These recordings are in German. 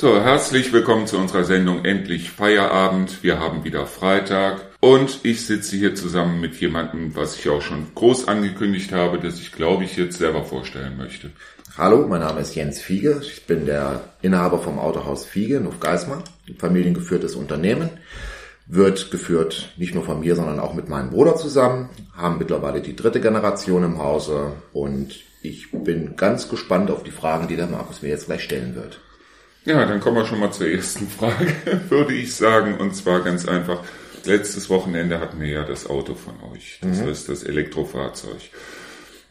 So, herzlich willkommen zu unserer Sendung Endlich Feierabend. Wir haben wieder Freitag und ich sitze hier zusammen mit jemandem, was ich auch schon groß angekündigt habe, dass ich glaube ich jetzt selber vorstellen möchte. Hallo, mein Name ist Jens Fiege. Ich bin der Inhaber vom Autohaus Fiege in Hofgeismar. Ein familiengeführtes Unternehmen. Wird geführt nicht nur von mir, sondern auch mit meinem Bruder zusammen. Haben mittlerweile die dritte Generation im Hause und ich bin ganz gespannt auf die Fragen, die der Markus mir jetzt gleich stellen wird. Ja, dann kommen wir schon mal zur ersten Frage, würde ich sagen. Und zwar ganz einfach, letztes Wochenende hatten wir ja das Auto von euch. Das mhm. ist das Elektrofahrzeug.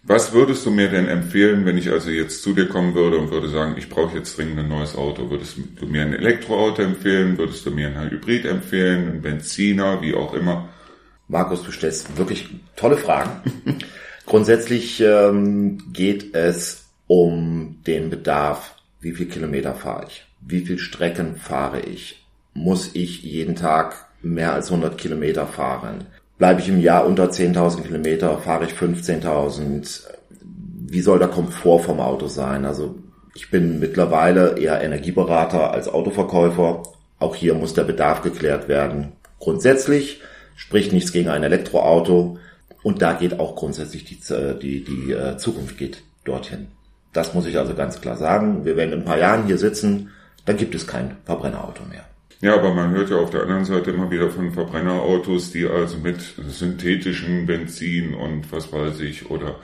Was würdest du mir denn empfehlen, wenn ich also jetzt zu dir kommen würde und würde sagen, ich brauche jetzt dringend ein neues Auto? Würdest du mir ein Elektroauto empfehlen? Würdest du mir ein Hybrid empfehlen? Ein Benziner? Wie auch immer? Markus, du stellst wirklich tolle Fragen. Grundsätzlich ähm, geht es um den Bedarf. Wie viel Kilometer fahre ich? Wie viel Strecken fahre ich? Muss ich jeden Tag mehr als 100 Kilometer fahren? Bleibe ich im Jahr unter 10.000 Kilometer? Fahre ich 15.000? Wie soll der Komfort vom Auto sein? Also ich bin mittlerweile eher Energieberater als Autoverkäufer. Auch hier muss der Bedarf geklärt werden. Grundsätzlich spricht nichts gegen ein Elektroauto. Und da geht auch grundsätzlich die, die, die äh, Zukunft geht dorthin. Das muss ich also ganz klar sagen. Wir werden in ein paar Jahren hier sitzen dann gibt es kein Verbrennerauto mehr. Ja, aber man hört ja auf der anderen Seite immer wieder von Verbrennerautos, die also mit synthetischen Benzin und was weiß ich oder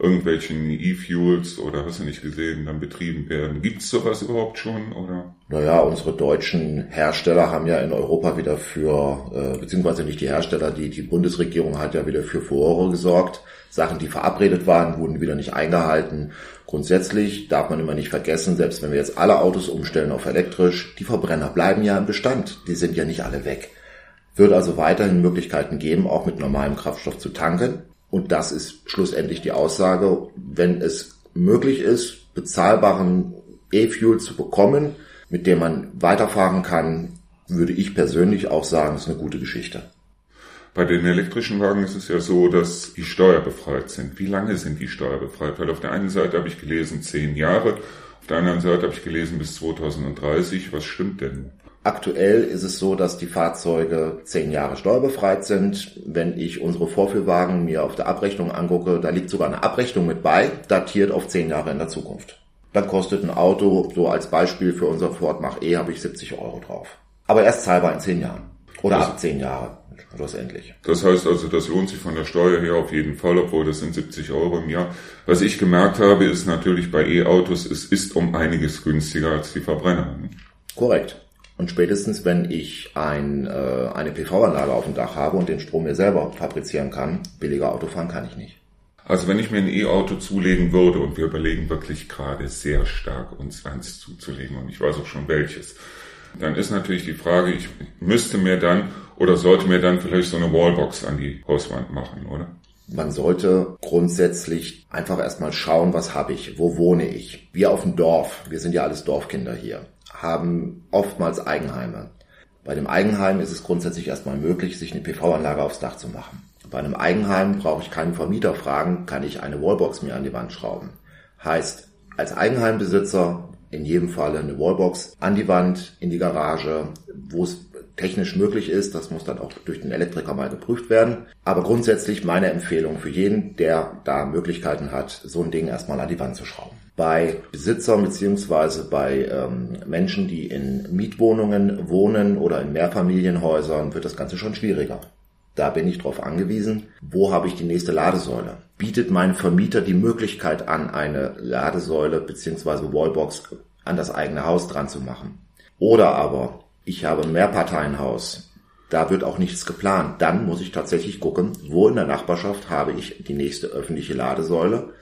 irgendwelchen E-Fuels oder hast du nicht gesehen, dann betrieben werden. Gibt es sowas überhaupt schon oder? Naja, unsere deutschen Hersteller haben ja in Europa wieder für, äh, beziehungsweise nicht die Hersteller, die, die Bundesregierung hat ja wieder für Furore gesorgt. Sachen, die verabredet waren, wurden wieder nicht eingehalten. Grundsätzlich darf man immer nicht vergessen, selbst wenn wir jetzt alle Autos umstellen auf elektrisch, die Verbrenner bleiben ja im Bestand. Die sind ja nicht alle weg. Wird also weiterhin Möglichkeiten geben, auch mit normalem Kraftstoff zu tanken. Und das ist schlussendlich die Aussage, wenn es möglich ist, bezahlbaren E-Fuel zu bekommen, mit dem man weiterfahren kann, würde ich persönlich auch sagen, ist eine gute Geschichte. Bei den elektrischen Wagen ist es ja so, dass die steuerbefreit sind. Wie lange sind die steuerbefreit? Weil auf der einen Seite habe ich gelesen zehn Jahre, auf der anderen Seite habe ich gelesen bis 2030. Was stimmt denn? Aktuell ist es so, dass die Fahrzeuge zehn Jahre steuerbefreit sind. Wenn ich unsere Vorführwagen mir auf der Abrechnung angucke, da liegt sogar eine Abrechnung mit bei, datiert auf zehn Jahre in der Zukunft. Dann kostet ein Auto, so als Beispiel für unser Ford Mach E, habe ich 70 Euro drauf. Aber erst zahlbar in zehn Jahren. Oder das, ab zehn Jahre, schlussendlich. Das heißt also, das lohnt sich von der Steuer her auf jeden Fall, obwohl das sind 70 Euro im Jahr. Was ich gemerkt habe, ist natürlich bei E-Autos, es ist um einiges günstiger als die Verbrenner. Korrekt. Und spätestens, wenn ich ein, äh, eine PV-Anlage auf dem Dach habe und den Strom mir selber fabrizieren kann, billiger Auto fahren kann ich nicht. Also wenn ich mir ein E-Auto zulegen würde, und wir überlegen wirklich gerade sehr stark, uns eins zuzulegen, und ich weiß auch schon welches, dann ist natürlich die Frage, ich müsste mir dann oder sollte mir dann vielleicht so eine Wallbox an die Hauswand machen, oder? Man sollte grundsätzlich einfach erstmal schauen, was habe ich, wo wohne ich. Wir auf dem Dorf, wir sind ja alles Dorfkinder hier haben oftmals Eigenheime. Bei dem Eigenheim ist es grundsätzlich erstmal möglich, sich eine PV-Anlage aufs Dach zu machen. Bei einem Eigenheim brauche ich keinen Vermieter fragen, kann ich eine Wallbox mir an die Wand schrauben. Heißt, als Eigenheimbesitzer in jedem Fall eine Wallbox an die Wand, in die Garage, wo es technisch möglich ist. Das muss dann auch durch den Elektriker mal geprüft werden. Aber grundsätzlich meine Empfehlung für jeden, der da Möglichkeiten hat, so ein Ding erstmal an die Wand zu schrauben. Bei Besitzern beziehungsweise bei ähm, Menschen, die in Mietwohnungen wohnen oder in Mehrfamilienhäusern, wird das Ganze schon schwieriger. Da bin ich darauf angewiesen, wo habe ich die nächste Ladesäule? Bietet mein Vermieter die Möglichkeit an, eine Ladesäule beziehungsweise Wallbox an das eigene Haus dran zu machen? Oder aber ich habe ein Mehrparteienhaus, da wird auch nichts geplant. Dann muss ich tatsächlich gucken, wo in der Nachbarschaft habe ich die nächste öffentliche Ladesäule.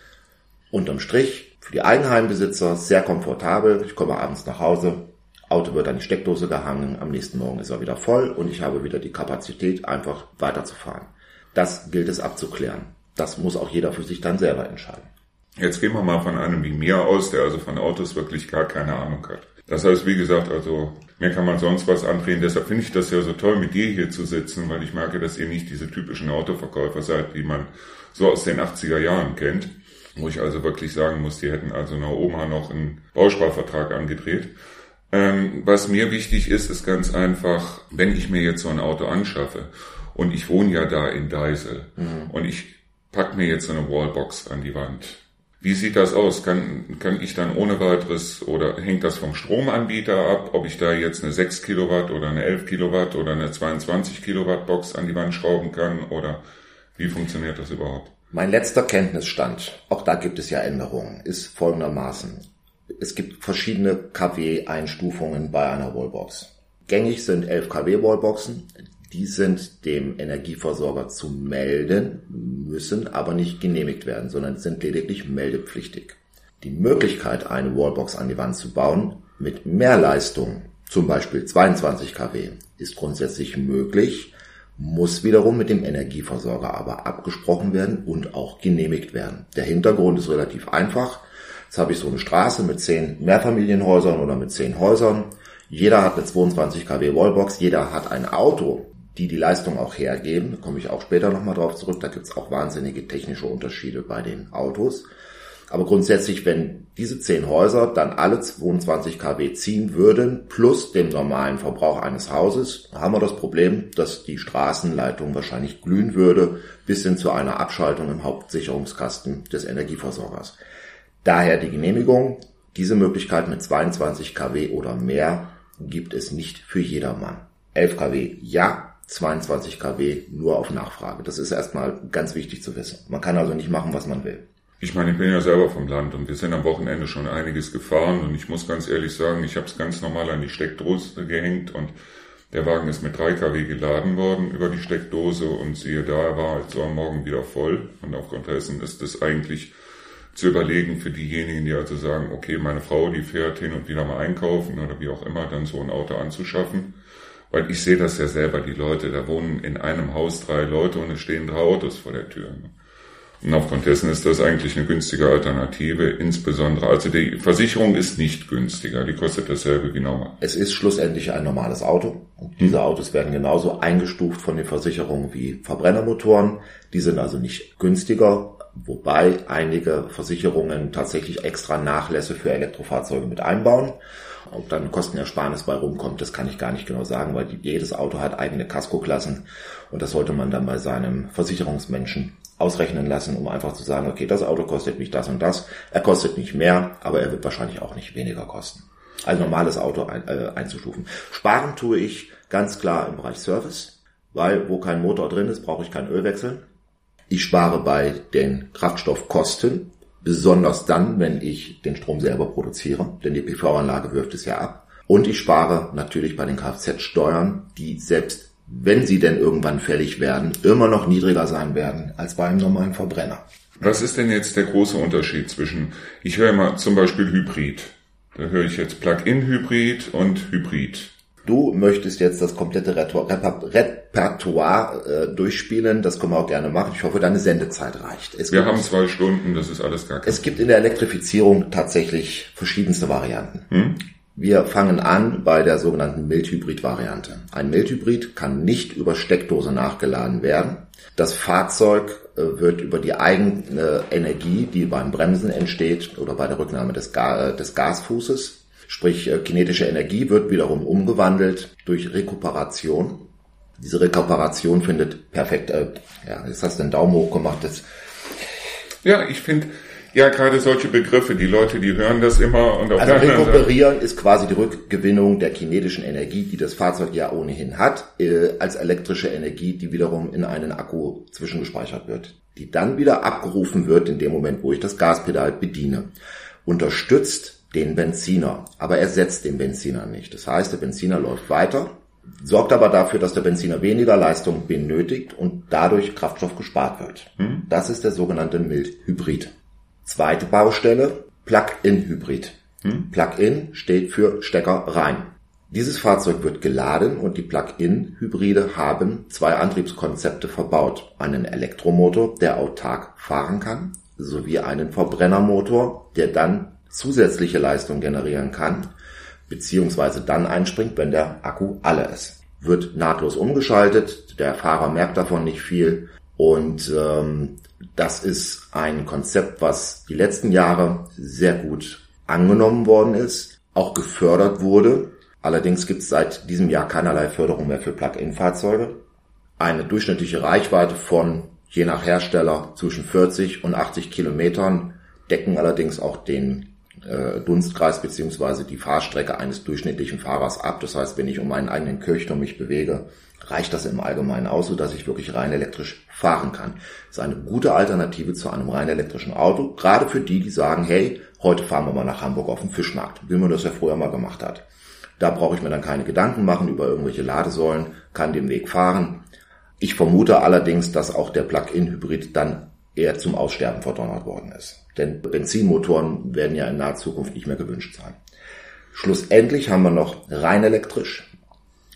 Unterm Strich für die Eigenheimbesitzer sehr komfortabel. Ich komme abends nach Hause, Auto wird an die Steckdose gehangen, am nächsten Morgen ist er wieder voll und ich habe wieder die Kapazität, einfach weiterzufahren. Das gilt es abzuklären. Das muss auch jeder für sich dann selber entscheiden. Jetzt gehen wir mal von einem wie mir aus, der also von Autos wirklich gar keine Ahnung hat. Das heißt, wie gesagt, also mir kann man sonst was andrehen. Deshalb finde ich das ja so toll, mit dir hier zu sitzen, weil ich merke, dass ihr nicht diese typischen Autoverkäufer seid, die man so aus den 80er Jahren kennt. Wo ich also wirklich sagen muss, die hätten also einer Oma noch einen Bausparvertrag angedreht. Ähm, was mir wichtig ist, ist ganz einfach, wenn ich mir jetzt so ein Auto anschaffe und ich wohne ja da in Deisel mhm. und ich pack mir jetzt so eine Wallbox an die Wand. Wie sieht das aus? Kann, kann ich dann ohne weiteres oder hängt das vom Stromanbieter ab, ob ich da jetzt eine 6 Kilowatt oder eine 11 Kilowatt oder eine 22 Kilowatt Box an die Wand schrauben kann oder wie funktioniert das überhaupt? Mein letzter Kenntnisstand, auch da gibt es ja Änderungen, ist folgendermaßen. Es gibt verschiedene KW-Einstufungen bei einer Wallbox. Gängig sind 11 kW Die sind dem Energieversorger zu melden, müssen aber nicht genehmigt werden, sondern sind lediglich meldepflichtig. Die Möglichkeit, eine Wallbox an die Wand zu bauen mit mehr Leistung, zum Beispiel 22 kW, ist grundsätzlich möglich, muss wiederum mit dem Energieversorger aber abgesprochen werden und auch genehmigt werden. Der Hintergrund ist relativ einfach. Jetzt habe ich so eine Straße mit zehn Mehrfamilienhäusern oder mit zehn Häusern. Jeder hat eine 22 kW Wallbox, jeder hat ein Auto, die die Leistung auch hergeben. Da komme ich auch später nochmal drauf zurück. Da gibt es auch wahnsinnige technische Unterschiede bei den Autos. Aber grundsätzlich, wenn diese zehn Häuser dann alle 22 kW ziehen würden, plus dem normalen Verbrauch eines Hauses, haben wir das Problem, dass die Straßenleitung wahrscheinlich glühen würde, bis hin zu einer Abschaltung im Hauptsicherungskasten des Energieversorgers. Daher die Genehmigung. Diese Möglichkeit mit 22 kW oder mehr gibt es nicht für jedermann. 11 kW ja, 22 kW nur auf Nachfrage. Das ist erstmal ganz wichtig zu wissen. Man kann also nicht machen, was man will. Ich meine, ich bin ja selber vom Land und wir sind am Wochenende schon einiges gefahren und ich muss ganz ehrlich sagen, ich habe es ganz normal an die Steckdose gehängt und der Wagen ist mit 3 kW geladen worden über die Steckdose und siehe da, er war also am Morgen wieder voll und aufgrund dessen ist es eigentlich zu überlegen für diejenigen, die also sagen, okay, meine Frau, die fährt hin und wieder mal einkaufen oder wie auch immer, dann so ein Auto anzuschaffen. Weil ich sehe das ja selber, die Leute, da wohnen in einem Haus drei Leute und es stehen drei Autos vor der Tür. Und aufgrund dessen ist das eigentlich eine günstige Alternative, insbesondere, also die Versicherung ist nicht günstiger, die kostet dasselbe wie normal. Es ist schlussendlich ein normales Auto. Und diese Autos werden genauso eingestuft von den Versicherungen wie Verbrennermotoren. Die sind also nicht günstiger, wobei einige Versicherungen tatsächlich extra Nachlässe für Elektrofahrzeuge mit einbauen. Ob dann Kostenersparnis bei rumkommt, das kann ich gar nicht genau sagen, weil jedes Auto hat eigene Casco-Klassen und das sollte man dann bei seinem Versicherungsmenschen ausrechnen lassen, um einfach zu sagen, okay, das Auto kostet mich das und das. Er kostet nicht mehr, aber er wird wahrscheinlich auch nicht weniger kosten. Als normales Auto ein, äh, einzustufen. Sparen tue ich ganz klar im Bereich Service, weil wo kein Motor drin ist, brauche ich kein Ölwechsel. Ich spare bei den Kraftstoffkosten, besonders dann, wenn ich den Strom selber produziere, denn die PV-Anlage wirft es ja ab. Und ich spare natürlich bei den Kfz-Steuern, die selbst wenn sie denn irgendwann fällig werden, immer noch niedriger sein werden als bei einem normalen Verbrenner. Was ist denn jetzt der große Unterschied zwischen, ich höre immer zum Beispiel Hybrid. Da höre ich jetzt Plug-in-Hybrid und Hybrid. Du möchtest jetzt das komplette Repertoire äh, durchspielen. Das können wir auch gerne machen. Ich hoffe, deine Sendezeit reicht. Es wir gibt, haben zwei Stunden, das ist alles gar kein Es gibt in der Elektrifizierung tatsächlich verschiedenste Varianten. Hm? Wir fangen an bei der sogenannten Mildhybrid-Variante. Ein Mildhybrid kann nicht über Steckdose nachgeladen werden. Das Fahrzeug äh, wird über die eigene Energie, die beim Bremsen entsteht oder bei der Rücknahme des, Ga des Gasfußes, Sprich, äh, kinetische Energie wird wiederum umgewandelt durch Rekuperation. Diese Rekuperation findet perfekt, äh, ja, jetzt hast du den Daumen hoch gemacht. Das ja, ich finde, ja, gerade solche Begriffe, die Leute, die hören das immer und auf Also rekuperieren ist quasi die Rückgewinnung der kinetischen Energie, die das Fahrzeug ja ohnehin hat, äh, als elektrische Energie, die wiederum in einen Akku zwischengespeichert wird, die dann wieder abgerufen wird in dem Moment, wo ich das Gaspedal bediene. Unterstützt den Benziner, aber ersetzt den Benziner nicht. Das heißt, der Benziner läuft weiter, sorgt aber dafür, dass der Benziner weniger Leistung benötigt und dadurch Kraftstoff gespart wird. Hm. Das ist der sogenannte Mildhybrid. Zweite Baustelle, Plug-in-Hybrid. Hm. Plug-in steht für Stecker rein. Dieses Fahrzeug wird geladen und die Plug-in-Hybride haben zwei Antriebskonzepte verbaut. Einen Elektromotor, der autark fahren kann, sowie einen Verbrennermotor, der dann zusätzliche Leistung generieren kann, beziehungsweise dann einspringt, wenn der Akku alle ist. Wird nahtlos umgeschaltet, der Fahrer merkt davon nicht viel und ähm, das ist ein Konzept, was die letzten Jahre sehr gut angenommen worden ist. auch gefördert wurde. Allerdings gibt es seit diesem Jahr keinerlei Förderung mehr für Plug-in-Fahrzeuge. Eine durchschnittliche Reichweite von je nach Hersteller zwischen 40 und 80 Kilometern decken allerdings auch den äh, Dunstkreis beziehungsweise die Fahrstrecke eines durchschnittlichen Fahrers ab. Das heißt, wenn ich um meinen eigenen Kirchturm mich bewege, reicht das im Allgemeinen aus, sodass ich wirklich rein elektrisch fahren kann. Das ist eine gute Alternative zu einem rein elektrischen Auto, gerade für die, die sagen, hey, heute fahren wir mal nach Hamburg auf den Fischmarkt, wie man das ja früher mal gemacht hat. Da brauche ich mir dann keine Gedanken machen über irgendwelche Ladesäulen, kann den Weg fahren. Ich vermute allerdings, dass auch der Plug-in-Hybrid dann eher zum Aussterben verdonnert worden ist. Denn Benzinmotoren werden ja in naher Zukunft nicht mehr gewünscht sein. Schlussendlich haben wir noch rein elektrisch,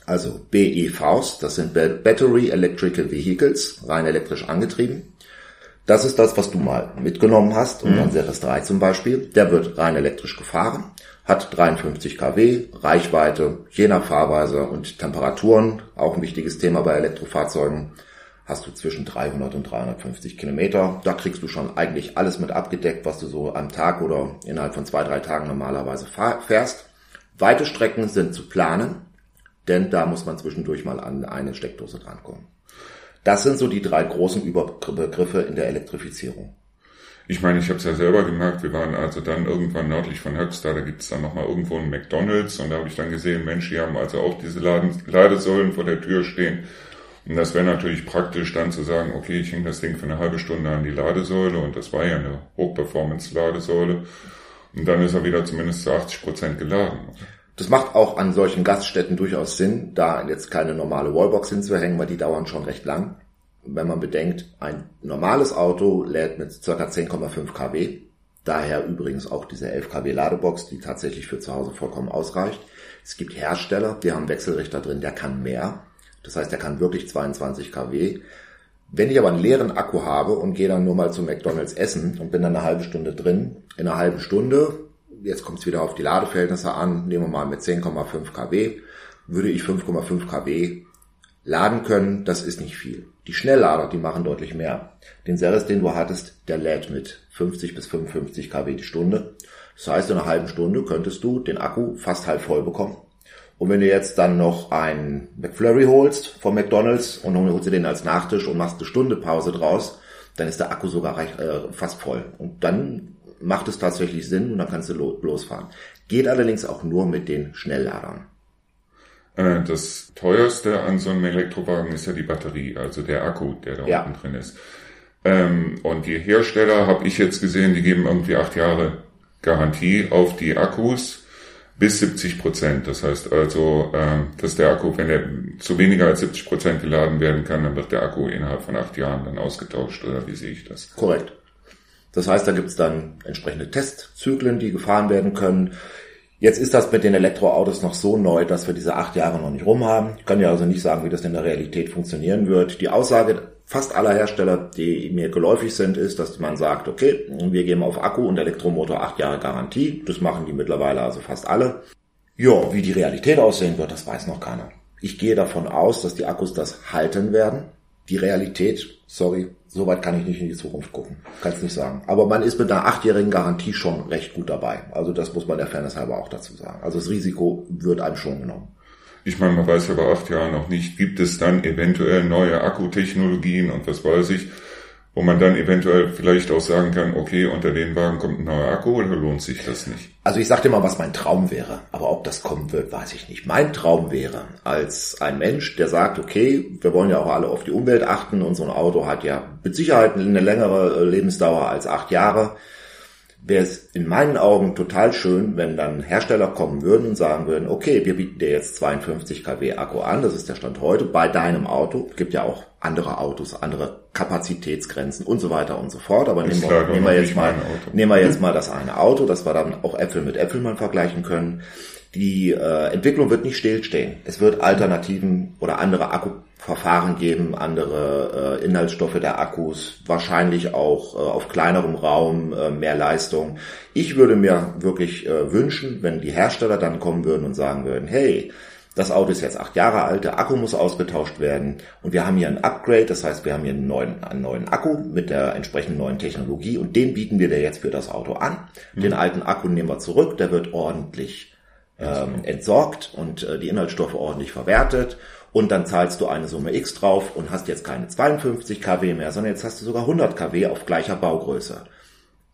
also BEVs, das sind Battery Electrical Vehicles, rein elektrisch angetrieben. Das ist das, was du mal mitgenommen hast, und mhm. Series 3 zum Beispiel. Der wird rein elektrisch gefahren, hat 53 kW, Reichweite, je nach Fahrweise und Temperaturen, auch ein wichtiges Thema bei Elektrofahrzeugen, hast du zwischen 300 und 350 Kilometer. Da kriegst du schon eigentlich alles mit abgedeckt, was du so am Tag oder innerhalb von zwei, drei Tagen normalerweise fährst. Weite Strecken sind zu planen, denn da muss man zwischendurch mal an eine Steckdose drankommen. Das sind so die drei großen Überbegriffe in der Elektrifizierung. Ich meine, ich habe es ja selber gemerkt, wir waren also dann irgendwann nördlich von Höxter, da gibt es dann nochmal irgendwo einen McDonalds und da habe ich dann gesehen, Mensch, die haben also auch diese Ladesäulen vor der Tür stehen. Und das wäre natürlich praktisch dann zu sagen, okay, ich hänge das Ding für eine halbe Stunde an die Ladesäule und das war ja eine Hochperformance-Ladesäule. Und dann ist er wieder zumindest zu 80 Prozent geladen. Das macht auch an solchen Gaststätten durchaus Sinn, da jetzt keine normale Wallbox hinzuhängen, weil die dauern schon recht lang. Wenn man bedenkt, ein normales Auto lädt mit ca. 10,5 kW, daher übrigens auch diese 11 kW Ladebox, die tatsächlich für zu Hause vollkommen ausreicht. Es gibt Hersteller, die haben Wechselrichter drin, der kann mehr. Das heißt, der kann wirklich 22 kW. Wenn ich aber einen leeren Akku habe und gehe dann nur mal zu McDonalds essen und bin dann eine halbe Stunde drin, in einer halben Stunde jetzt kommt es wieder auf die Ladeverhältnisse an, nehmen wir mal mit 10,5 kW, würde ich 5,5 kW laden können, das ist nicht viel. Die Schnelllader, die machen deutlich mehr. Den Ceres, den du hattest, der lädt mit 50 bis 55 kW die Stunde. Das heißt, in einer halben Stunde könntest du den Akku fast halb voll bekommen. Und wenn du jetzt dann noch einen McFlurry holst von McDonalds und dann holst du den als Nachtisch und machst eine Stunde Pause draus, dann ist der Akku sogar recht, äh, fast voll. Und dann macht es tatsächlich Sinn und dann kannst du losfahren. Geht allerdings auch nur mit den Schnellladern. Äh, das teuerste an so einem Elektrowagen ist ja die Batterie, also der Akku, der da ja. unten drin ist. Ähm, und die Hersteller, habe ich jetzt gesehen, die geben irgendwie acht Jahre Garantie auf die Akkus bis 70 Prozent. Das heißt also, ähm, dass der Akku, wenn er zu weniger als 70 Prozent geladen werden kann, dann wird der Akku innerhalb von acht Jahren dann ausgetauscht. Oder wie sehe ich das? Korrekt. Das heißt, da gibt's dann entsprechende Testzyklen, die gefahren werden können. Jetzt ist das mit den Elektroautos noch so neu, dass wir diese acht Jahre noch nicht rum haben. Ich kann ja also nicht sagen, wie das in der Realität funktionieren wird. Die Aussage fast aller Hersteller, die mir geläufig sind, ist, dass man sagt, okay, wir geben auf Akku und Elektromotor acht Jahre Garantie. Das machen die mittlerweile also fast alle. Ja, wie die Realität aussehen wird, das weiß noch keiner. Ich gehe davon aus, dass die Akkus das halten werden. Die Realität, sorry, Soweit kann ich nicht in die Zukunft gucken. Kann es nicht sagen. Aber man ist mit einer achtjährigen Garantie schon recht gut dabei. Also das muss man der Fairness halber auch dazu sagen. Also das Risiko wird einem schon genommen. Ich meine, man weiß ja bei acht Jahren noch nicht, gibt es dann eventuell neue Akkutechnologien und was weiß ich wo man dann eventuell vielleicht auch sagen kann, okay, unter den Wagen kommt ein neuer Akku oder lohnt sich das nicht? Also ich sagte mal, was mein Traum wäre, aber ob das kommen wird, weiß ich nicht. Mein Traum wäre, als ein Mensch, der sagt, okay, wir wollen ja auch alle auf die Umwelt achten und so ein Auto hat ja mit Sicherheit eine längere Lebensdauer als acht Jahre wäre es in meinen Augen total schön, wenn dann Hersteller kommen würden und sagen würden, okay, wir bieten dir jetzt 52 kW Akku an, das ist der Stand heute, bei deinem Auto. Es gibt ja auch andere Autos, andere Kapazitätsgrenzen und so weiter und so fort. Aber nehmen wir, nehmen wir, jetzt mal, nehmen wir jetzt mal das eine Auto, dass wir dann auch Äpfel mit Äpfel mal vergleichen können. Die äh, Entwicklung wird nicht stillstehen. Es wird Alternativen oder andere Akkuverfahren geben, andere äh, Inhaltsstoffe der Akkus, wahrscheinlich auch äh, auf kleinerem Raum äh, mehr Leistung. Ich würde mir wirklich äh, wünschen, wenn die Hersteller dann kommen würden und sagen würden, hey, das Auto ist jetzt acht Jahre alt, der Akku muss ausgetauscht werden und wir haben hier ein Upgrade, das heißt, wir haben hier einen neuen, einen neuen Akku mit der entsprechenden neuen Technologie und den bieten wir dir jetzt für das Auto an. Den mhm. alten Akku nehmen wir zurück, der wird ordentlich ähm, entsorgt und äh, die Inhaltsstoffe ordentlich verwertet und dann zahlst du eine Summe X drauf und hast jetzt keine 52 kW mehr, sondern jetzt hast du sogar 100 kW auf gleicher Baugröße.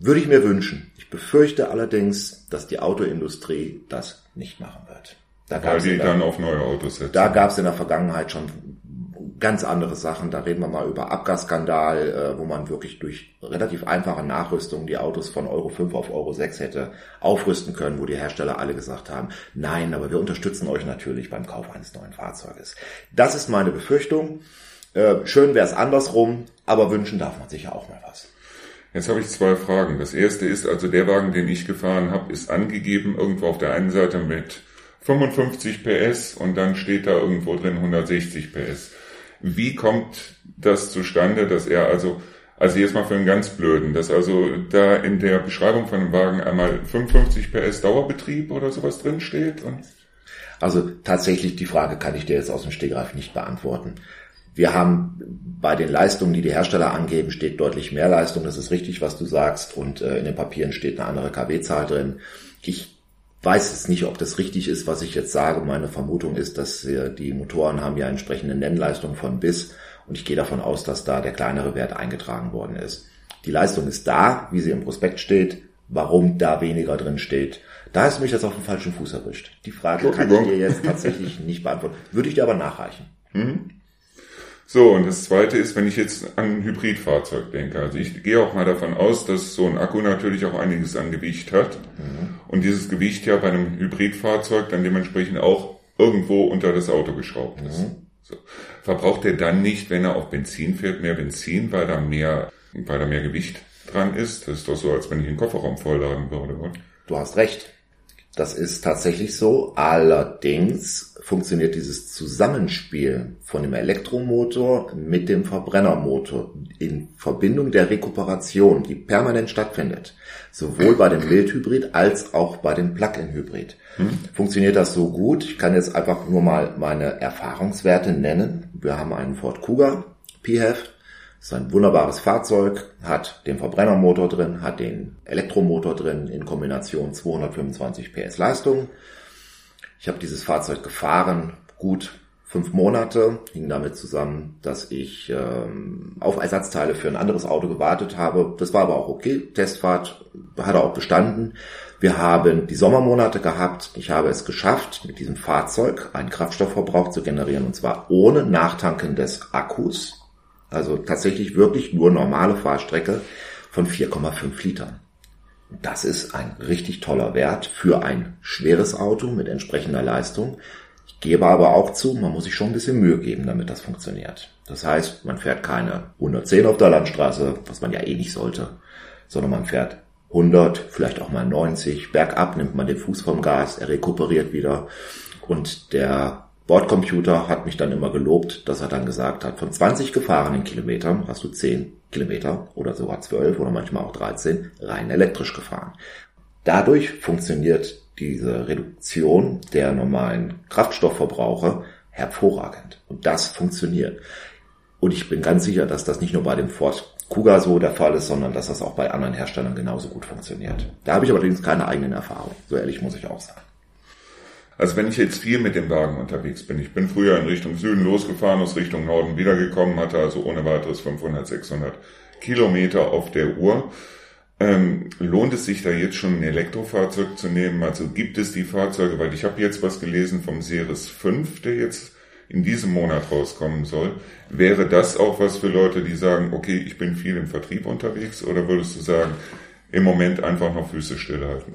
Würde ich mir wünschen. Ich befürchte allerdings, dass die Autoindustrie das nicht machen wird. Da Weil die dann auf neue Autos setzen. Da gab es in der Vergangenheit schon ganz andere Sachen. Da reden wir mal über Abgasskandal, äh, wo man wirklich durch relativ einfache Nachrüstung die Autos von Euro 5 auf Euro 6 hätte aufrüsten können, wo die Hersteller alle gesagt haben, nein, aber wir unterstützen euch natürlich beim Kauf eines neuen Fahrzeuges. Das ist meine Befürchtung. Äh, schön wäre es andersrum, aber wünschen darf man sicher auch mal was. Jetzt habe ich zwei Fragen. Das erste ist, also der Wagen, den ich gefahren habe, ist angegeben irgendwo auf der einen Seite mit 55 PS und dann steht da irgendwo drin 160 PS. Wie kommt das zustande, dass er also, also jetzt mal für einen ganz blöden, dass also da in der Beschreibung von dem Wagen einmal 55 PS Dauerbetrieb oder sowas drin steht? Und also tatsächlich die Frage kann ich dir jetzt aus dem Stegreif nicht beantworten. Wir haben bei den Leistungen, die die Hersteller angeben, steht deutlich mehr Leistung. Das ist richtig, was du sagst. Und äh, in den Papieren steht eine andere KW-Zahl drin. Ich weiß jetzt nicht, ob das richtig ist, was ich jetzt sage. Meine Vermutung ist, dass die Motoren haben ja entsprechende Nennleistung von bis und ich gehe davon aus, dass da der kleinere Wert eingetragen worden ist. Die Leistung ist da, wie sie im Prospekt steht. Warum da weniger drin steht, da ist mich das auf den falschen Fuß erwischt. Die Frage kann ich dir jetzt tatsächlich nicht beantworten. Würde ich dir aber nachreichen. Mhm. So, und das zweite ist, wenn ich jetzt an ein Hybridfahrzeug denke. Also ich gehe auch mal davon aus, dass so ein Akku natürlich auch einiges an Gewicht hat. Mhm. Und dieses Gewicht ja bei einem Hybridfahrzeug dann dementsprechend auch irgendwo unter das Auto geschraubt ist. Mhm. So. Verbraucht er dann nicht, wenn er auf Benzin fährt, mehr Benzin, weil da mehr, weil da mehr Gewicht dran ist? Das ist doch so, als wenn ich einen Kofferraum vollladen würde. Oder? Du hast recht. Das ist tatsächlich so. Allerdings funktioniert dieses Zusammenspiel von dem Elektromotor mit dem Verbrennermotor in Verbindung der Rekuperation, die permanent stattfindet, sowohl bei dem Wildhybrid als auch bei dem Plug-in-Hybrid. Hm. Funktioniert das so gut? Ich kann jetzt einfach nur mal meine Erfahrungswerte nennen. Wir haben einen Ford Kuga PHEV, ist ein wunderbares Fahrzeug, hat den Verbrennermotor drin, hat den Elektromotor drin in Kombination 225 PS Leistung. Ich habe dieses Fahrzeug gefahren, gut fünf Monate, hing damit zusammen, dass ich ähm, auf Ersatzteile für ein anderes Auto gewartet habe. Das war aber auch okay. Testfahrt hat er auch bestanden. Wir haben die Sommermonate gehabt. Ich habe es geschafft, mit diesem Fahrzeug einen Kraftstoffverbrauch zu generieren und zwar ohne Nachtanken des Akkus also tatsächlich wirklich nur normale Fahrstrecke von 4,5 Litern. Das ist ein richtig toller Wert für ein schweres Auto mit entsprechender Leistung. Ich gebe aber auch zu, man muss sich schon ein bisschen Mühe geben, damit das funktioniert. Das heißt, man fährt keine 110 auf der Landstraße, was man ja eh nicht sollte, sondern man fährt 100, vielleicht auch mal 90. Bergab nimmt man den Fuß vom Gas, er rekuperiert wieder und der Bordcomputer hat mich dann immer gelobt, dass er dann gesagt hat, von 20 gefahrenen Kilometern hast du 10 Kilometer oder sogar 12 oder manchmal auch 13 rein elektrisch gefahren. Dadurch funktioniert diese Reduktion der normalen Kraftstoffverbrauche hervorragend. Und das funktioniert. Und ich bin ganz sicher, dass das nicht nur bei dem Ford Kuga so der Fall ist, sondern dass das auch bei anderen Herstellern genauso gut funktioniert. Da habe ich allerdings keine eigenen Erfahrungen. So ehrlich muss ich auch sein. Also wenn ich jetzt viel mit dem Wagen unterwegs bin, ich bin früher in Richtung Süden losgefahren, aus Richtung Norden wiedergekommen, hatte also ohne weiteres 500, 600 Kilometer auf der Uhr. Ähm, lohnt es sich da jetzt schon ein Elektrofahrzeug zu nehmen? Also gibt es die Fahrzeuge, weil ich habe jetzt was gelesen vom Series 5, der jetzt in diesem Monat rauskommen soll. Wäre das auch was für Leute, die sagen, okay, ich bin viel im Vertrieb unterwegs oder würdest du sagen, im Moment einfach noch Füße stillhalten?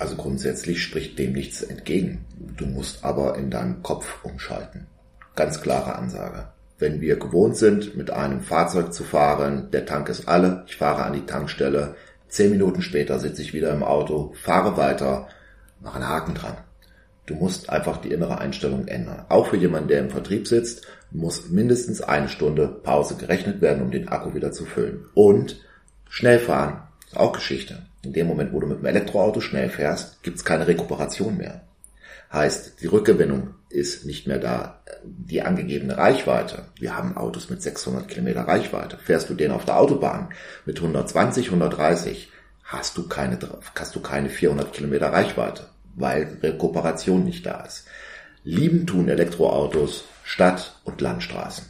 Also grundsätzlich spricht dem nichts entgegen. Du musst aber in deinem Kopf umschalten. Ganz klare Ansage. Wenn wir gewohnt sind, mit einem Fahrzeug zu fahren, der Tank ist alle, ich fahre an die Tankstelle, zehn Minuten später sitze ich wieder im Auto, fahre weiter, mache einen Haken dran. Du musst einfach die innere Einstellung ändern. Auch für jemanden, der im Vertrieb sitzt, muss mindestens eine Stunde Pause gerechnet werden, um den Akku wieder zu füllen. Und schnell fahren, ist auch Geschichte. In dem Moment, wo du mit dem Elektroauto schnell fährst, gibt es keine Rekuperation mehr. Heißt, die Rückgewinnung ist nicht mehr da. Die angegebene Reichweite, wir haben Autos mit 600 Kilometer Reichweite. Fährst du den auf der Autobahn mit 120, 130, hast du keine, hast du keine 400 Kilometer Reichweite. weil Rekuperation nicht da ist. Lieben tun Elektroautos Stadt- und Landstraßen.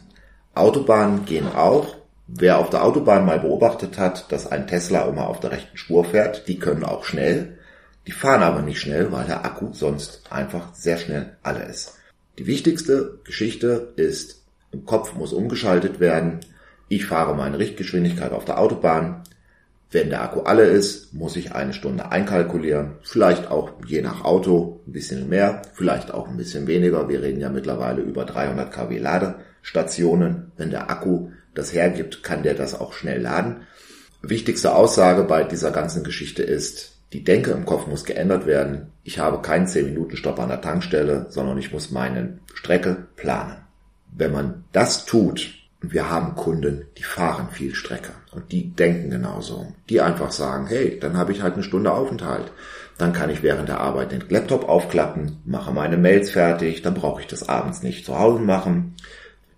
Autobahnen gehen auch. Wer auf der Autobahn mal beobachtet hat, dass ein Tesla immer auf der rechten Spur fährt, die können auch schnell. Die fahren aber nicht schnell, weil der Akku sonst einfach sehr schnell alle ist. Die wichtigste Geschichte ist, im Kopf muss umgeschaltet werden. Ich fahre meine Richtgeschwindigkeit auf der Autobahn. Wenn der Akku alle ist, muss ich eine Stunde einkalkulieren. Vielleicht auch je nach Auto ein bisschen mehr, vielleicht auch ein bisschen weniger. Wir reden ja mittlerweile über 300 kW Ladestationen. Wenn der Akku das hergibt, kann der das auch schnell laden. Wichtigste Aussage bei dieser ganzen Geschichte ist, die Denke im Kopf muss geändert werden. Ich habe keinen 10-Minuten-Stopp an der Tankstelle, sondern ich muss meine Strecke planen. Wenn man das tut, wir haben Kunden, die fahren viel Strecke und die denken genauso. Die einfach sagen, hey, dann habe ich halt eine Stunde Aufenthalt. Dann kann ich während der Arbeit den Laptop aufklappen, mache meine Mails fertig, dann brauche ich das abends nicht zu Hause machen.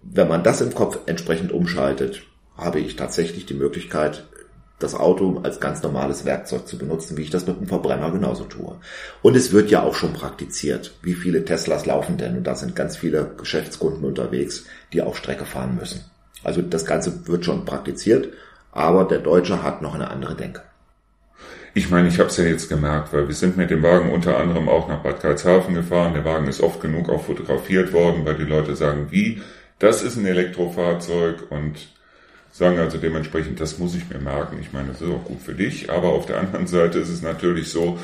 Wenn man das im Kopf entsprechend umschaltet, habe ich tatsächlich die Möglichkeit, das Auto als ganz normales Werkzeug zu benutzen, wie ich das mit dem Verbrenner genauso tue. Und es wird ja auch schon praktiziert. Wie viele Teslas laufen denn? Und da sind ganz viele Geschäftskunden unterwegs, die auch Strecke fahren müssen. Also das Ganze wird schon praktiziert, aber der Deutsche hat noch eine andere Denke. Ich meine, ich habe es ja jetzt gemerkt, weil wir sind mit dem Wagen unter anderem auch nach Bad Karlshafen gefahren. Der Wagen ist oft genug auch fotografiert worden, weil die Leute sagen, wie, das ist ein Elektrofahrzeug und sagen also dementsprechend, das muss ich mir merken. Ich meine, das ist auch gut für dich, aber auf der anderen Seite ist es natürlich so,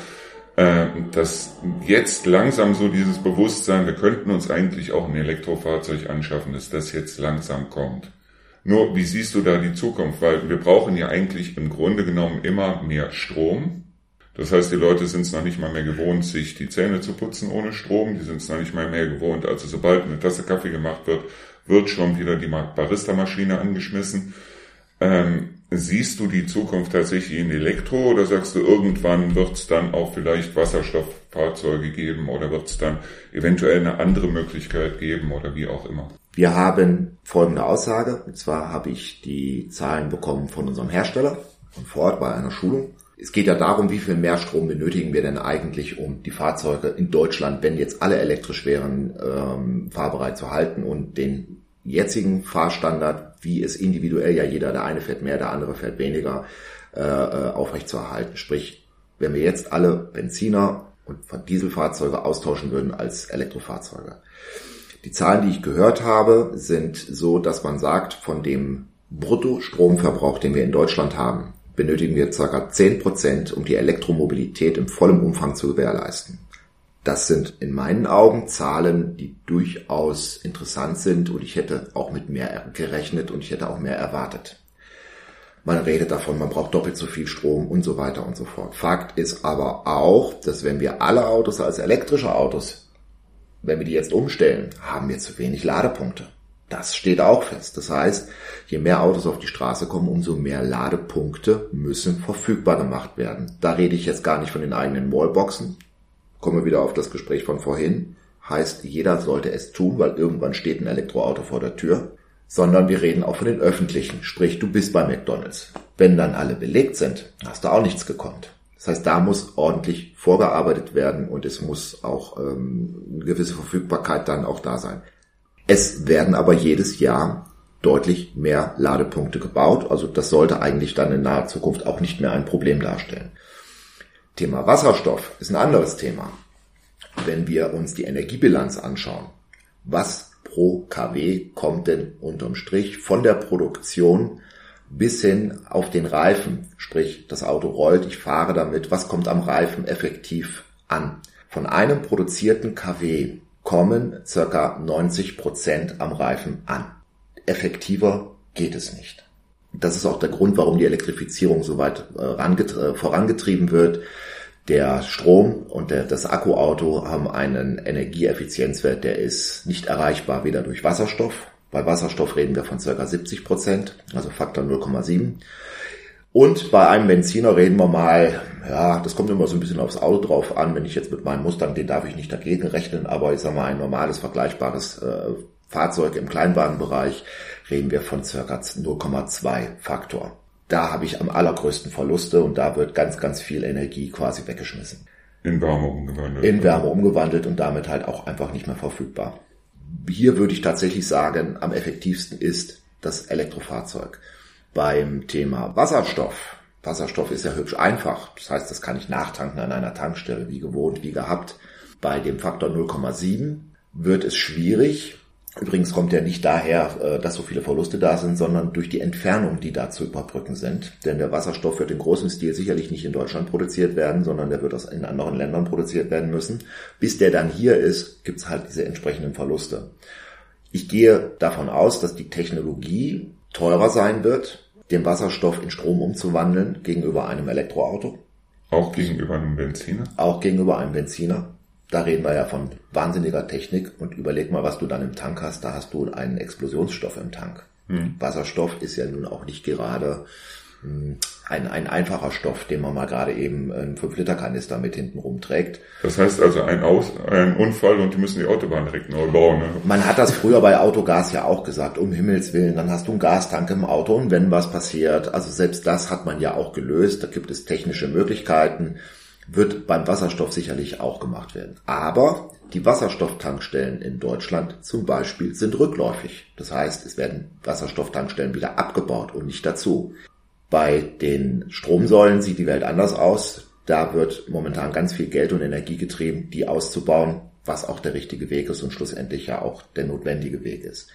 äh, dass jetzt langsam so dieses Bewusstsein, wir könnten uns eigentlich auch ein Elektrofahrzeug anschaffen, dass das jetzt langsam kommt. Nur, wie siehst du da die Zukunft? Weil wir brauchen ja eigentlich im Grunde genommen immer mehr Strom. Das heißt, die Leute sind es noch nicht mal mehr gewohnt, sich die Zähne zu putzen ohne Strom. Die sind es noch nicht mal mehr gewohnt. Also sobald eine Tasse Kaffee gemacht wird, wird schon wieder die Barista-Maschine angeschmissen. Ähm, siehst du die Zukunft tatsächlich in Elektro oder sagst du, irgendwann wird es dann auch vielleicht Wasserstofffahrzeuge geben oder wird es dann eventuell eine andere Möglichkeit geben oder wie auch immer? Wir haben folgende Aussage, und zwar habe ich die Zahlen bekommen von unserem Hersteller von vor Ort bei einer Schulung. Es geht ja darum, wie viel mehr Strom benötigen wir denn eigentlich, um die Fahrzeuge in Deutschland, wenn jetzt alle elektrisch wären, ähm, fahrbereit zu halten und den jetzigen Fahrstandard, wie es individuell ja jeder, der eine fährt mehr, der andere fährt weniger, äh, äh aufrechtzuerhalten. Sprich, wenn wir jetzt alle Benziner und Dieselfahrzeuge austauschen würden als Elektrofahrzeuge, die Zahlen, die ich gehört habe, sind so, dass man sagt, von dem Bruttostromverbrauch, den wir in Deutschland haben, benötigen wir ca. 10%, um die Elektromobilität im vollen Umfang zu gewährleisten. Das sind in meinen Augen Zahlen, die durchaus interessant sind und ich hätte auch mit mehr gerechnet und ich hätte auch mehr erwartet. Man redet davon, man braucht doppelt so viel Strom und so weiter und so fort. Fakt ist aber auch, dass wenn wir alle Autos als elektrische Autos wenn wir die jetzt umstellen, haben wir zu wenig Ladepunkte. Das steht auch fest. Das heißt, je mehr Autos auf die Straße kommen, umso mehr Ladepunkte müssen verfügbar gemacht werden. Da rede ich jetzt gar nicht von den eigenen Wallboxen. Kommen wir wieder auf das Gespräch von vorhin. Heißt, jeder sollte es tun, weil irgendwann steht ein Elektroauto vor der Tür. Sondern wir reden auch von den öffentlichen. Sprich, du bist bei McDonalds. Wenn dann alle belegt sind, hast du auch nichts gekonnt. Das heißt, da muss ordentlich vorgearbeitet werden und es muss auch ähm, eine gewisse Verfügbarkeit dann auch da sein. Es werden aber jedes Jahr deutlich mehr Ladepunkte gebaut. Also das sollte eigentlich dann in naher Zukunft auch nicht mehr ein Problem darstellen. Thema Wasserstoff ist ein anderes Thema. Wenn wir uns die Energiebilanz anschauen, was pro kW kommt denn unterm Strich von der Produktion bis hin auf den Reifen, sprich das Auto rollt, ich fahre damit, was kommt am Reifen effektiv an. Von einem produzierten KW kommen circa 90 Prozent am Reifen an. Effektiver geht es nicht. Das ist auch der Grund, warum die Elektrifizierung so weit äh, äh, vorangetrieben wird. Der Strom und der, das Akkuauto haben einen Energieeffizienzwert, der ist nicht erreichbar, weder durch Wasserstoff bei Wasserstoff reden wir von circa 70 Prozent, also Faktor 0,7. Und bei einem Benziner reden wir mal, ja, das kommt immer so ein bisschen aufs Auto drauf an. Wenn ich jetzt mit meinem Mustang, den darf ich nicht dagegen rechnen, aber ich sag mal, ein normales, vergleichbares äh, Fahrzeug im Kleinwagenbereich reden wir von circa 0,2 Faktor. Da habe ich am allergrößten Verluste und da wird ganz, ganz viel Energie quasi weggeschmissen. in Wärme umgewandelt. In Wärme umgewandelt und damit halt auch einfach nicht mehr verfügbar. Hier würde ich tatsächlich sagen, am effektivsten ist das Elektrofahrzeug. Beim Thema Wasserstoff. Wasserstoff ist ja hübsch einfach. Das heißt, das kann ich nachtanken an einer Tankstelle, wie gewohnt, wie gehabt. Bei dem Faktor 0,7 wird es schwierig, Übrigens kommt er nicht daher, äh, dass so viele Verluste da sind, sondern durch die Entfernung, die da zu überbrücken sind. Denn der Wasserstoff wird in großem Stil sicherlich nicht in Deutschland produziert werden, sondern der wird aus in anderen Ländern produziert werden müssen. Bis der dann hier ist, gibt's halt diese entsprechenden Verluste. Ich gehe davon aus, dass die Technologie teurer sein wird, den Wasserstoff in Strom umzuwandeln gegenüber einem Elektroauto. Auch gegenüber einem Benziner? Auch gegenüber einem Benziner. Da reden wir ja von wahnsinniger Technik und überleg mal, was du dann im Tank hast. Da hast du einen Explosionsstoff im Tank. Hm. Wasserstoff ist ja nun auch nicht gerade hm, ein, ein einfacher Stoff, den man mal gerade eben einen 5-Liter-Kanister mit hinten rumträgt. Das heißt also ein, Aus, ein Unfall und die müssen die Autobahn direkt neu bauen. Ne? Man hat das früher bei Autogas ja auch gesagt, um Himmels Willen, dann hast du einen Gastank im Auto und wenn was passiert, also selbst das hat man ja auch gelöst, da gibt es technische Möglichkeiten wird beim Wasserstoff sicherlich auch gemacht werden. Aber die Wasserstofftankstellen in Deutschland zum Beispiel sind rückläufig. Das heißt, es werden Wasserstofftankstellen wieder abgebaut und nicht dazu. Bei den Stromsäulen sieht die Welt anders aus. Da wird momentan ganz viel Geld und Energie getrieben, die auszubauen, was auch der richtige Weg ist und schlussendlich ja auch der notwendige Weg ist.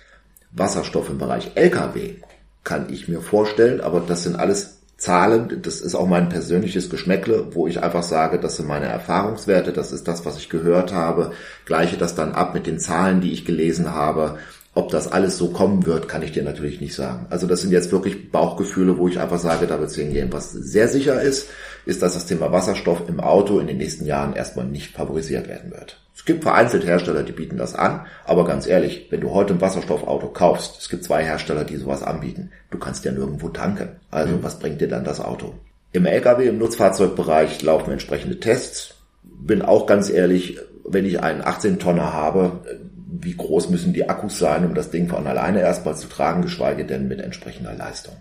Wasserstoff im Bereich Lkw kann ich mir vorstellen, aber das sind alles Zahlen, das ist auch mein persönliches Geschmäckle, wo ich einfach sage, das sind meine Erfahrungswerte, das ist das, was ich gehört habe, gleiche das dann ab mit den Zahlen, die ich gelesen habe. Ob das alles so kommen wird, kann ich dir natürlich nicht sagen. Also das sind jetzt wirklich Bauchgefühle, wo ich einfach sage, da wird es hingehen. Was sehr sicher ist, ist, dass das Thema Wasserstoff im Auto in den nächsten Jahren erstmal nicht favorisiert werden wird. Es gibt vereinzelt Hersteller, die bieten das an, aber ganz ehrlich, wenn du heute ein Wasserstoffauto kaufst, es gibt zwei Hersteller, die sowas anbieten, du kannst ja nirgendwo tanken. Also mhm. was bringt dir dann das Auto? Im LKW, im Nutzfahrzeugbereich laufen entsprechende Tests. Bin auch ganz ehrlich, wenn ich einen 18 Tonner habe, wie groß müssen die Akkus sein, um das Ding von alleine erstmal zu tragen, geschweige denn mit entsprechender Leistung.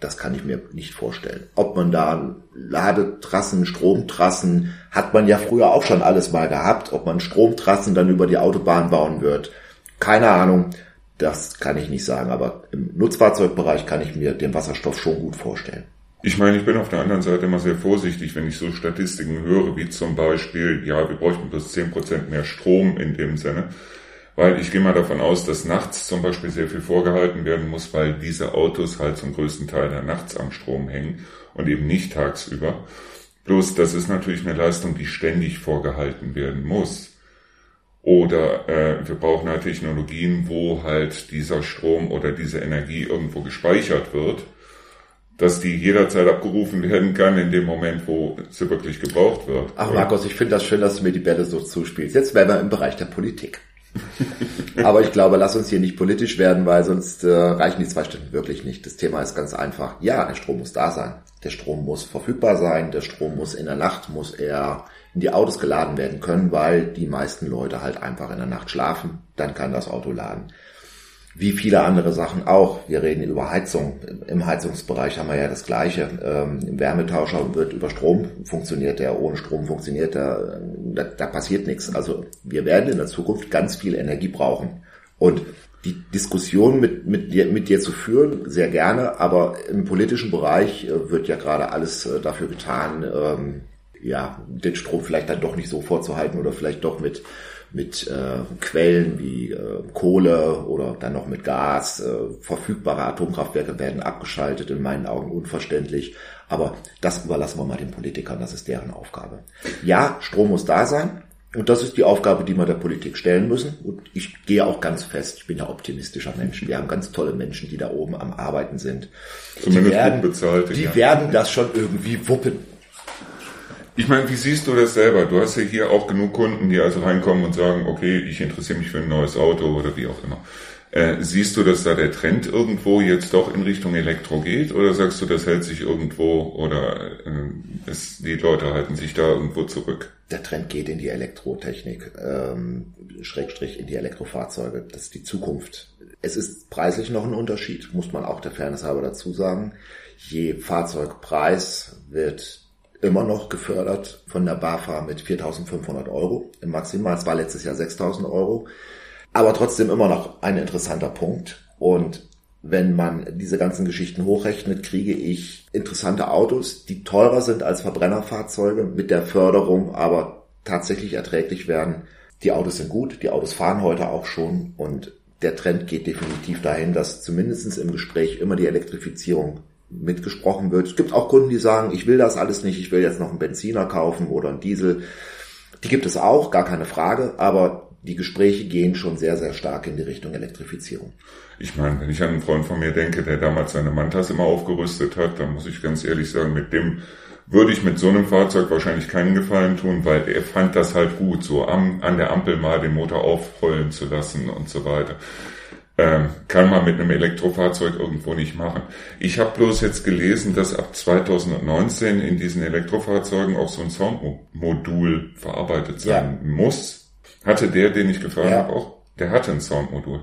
Das kann ich mir nicht vorstellen. Ob man da Ladetrassen, Stromtrassen, hat man ja früher auch schon alles mal gehabt. Ob man Stromtrassen dann über die Autobahn bauen wird, keine Ahnung. Das kann ich nicht sagen. Aber im Nutzfahrzeugbereich kann ich mir den Wasserstoff schon gut vorstellen. Ich meine, ich bin auf der anderen Seite immer sehr vorsichtig, wenn ich so Statistiken höre, wie zum Beispiel, ja, wir bräuchten bloß zehn Prozent mehr Strom in dem Sinne. Weil ich gehe mal davon aus, dass nachts zum Beispiel sehr viel vorgehalten werden muss, weil diese Autos halt zum größten Teil der nachts am Strom hängen und eben nicht tagsüber. Bloß das ist natürlich eine Leistung, die ständig vorgehalten werden muss. Oder äh, wir brauchen halt Technologien, wo halt dieser Strom oder diese Energie irgendwo gespeichert wird, dass die jederzeit abgerufen werden kann in dem Moment, wo sie wirklich gebraucht wird. Ach Markus, ich finde das schön, dass du mir die Bälle so zuspielst. Jetzt wären wir im Bereich der Politik. Aber ich glaube, lass uns hier nicht politisch werden, weil sonst äh, reichen die zwei Stunden wirklich nicht. Das Thema ist ganz einfach. Ja, der Strom muss da sein. Der Strom muss verfügbar sein. Der Strom muss in der Nacht, muss er in die Autos geladen werden können, weil die meisten Leute halt einfach in der Nacht schlafen. Dann kann das Auto laden wie viele andere Sachen auch. Wir reden über Heizung. Im Heizungsbereich haben wir ja das Gleiche. Ähm, Im Wärmetauscher wird über Strom funktioniert der, ohne Strom funktioniert der. Da, da passiert nichts. Also wir werden in der Zukunft ganz viel Energie brauchen. Und die Diskussion mit, mit, dir, mit dir zu führen, sehr gerne, aber im politischen Bereich äh, wird ja gerade alles äh, dafür getan, ähm, ja, den Strom vielleicht dann doch nicht so vorzuhalten oder vielleicht doch mit mit äh, Quellen wie äh, Kohle oder dann noch mit Gas. Äh, verfügbare Atomkraftwerke werden abgeschaltet, in meinen Augen unverständlich. Aber das überlassen wir mal den Politikern, das ist deren Aufgabe. Ja, Strom muss da sein. Und das ist die Aufgabe, die wir der Politik stellen müssen. Und ich gehe auch ganz fest, ich bin ja optimistischer Mensch. Wir haben ganz tolle Menschen, die da oben am Arbeiten sind. Zumindest die werden, gut bezahlt. Die ja. werden das schon irgendwie wuppen. Ich meine, wie siehst du das selber? Du hast ja hier auch genug Kunden, die also reinkommen und sagen, okay, ich interessiere mich für ein neues Auto oder wie auch immer. Äh, siehst du, dass da der Trend irgendwo jetzt doch in Richtung Elektro geht oder sagst du, das hält sich irgendwo oder äh, es, die Leute halten sich da irgendwo zurück? Der Trend geht in die Elektrotechnik, ähm, Schrägstrich in die Elektrofahrzeuge. Das ist die Zukunft. Es ist preislich noch ein Unterschied, muss man auch der Fairness halber dazu sagen. Je Fahrzeugpreis wird immer noch gefördert von der BAFA mit 4.500 Euro im Maximal. Es war letztes Jahr 6.000 Euro. Aber trotzdem immer noch ein interessanter Punkt. Und wenn man diese ganzen Geschichten hochrechnet, kriege ich interessante Autos, die teurer sind als Verbrennerfahrzeuge, mit der Förderung aber tatsächlich erträglich werden. Die Autos sind gut, die Autos fahren heute auch schon und der Trend geht definitiv dahin, dass zumindest im Gespräch immer die Elektrifizierung mitgesprochen wird. Es gibt auch Kunden, die sagen, ich will das alles nicht, ich will jetzt noch einen Benziner kaufen oder einen Diesel. Die gibt es auch, gar keine Frage, aber die Gespräche gehen schon sehr, sehr stark in die Richtung Elektrifizierung. Ich meine, wenn ich an einen Freund von mir denke, der damals seine Mantas immer aufgerüstet hat, dann muss ich ganz ehrlich sagen, mit dem würde ich mit so einem Fahrzeug wahrscheinlich keinen Gefallen tun, weil er fand das halt gut, so am, an der Ampel mal den Motor aufrollen zu lassen und so weiter. Ähm, kann man mit einem Elektrofahrzeug irgendwo nicht machen. Ich habe bloß jetzt gelesen, dass ab 2019 in diesen Elektrofahrzeugen auch so ein Soundmodul verarbeitet sein ja. muss. Hatte der, den ich gefahren ja. habe, auch? Der hatte ein Soundmodul.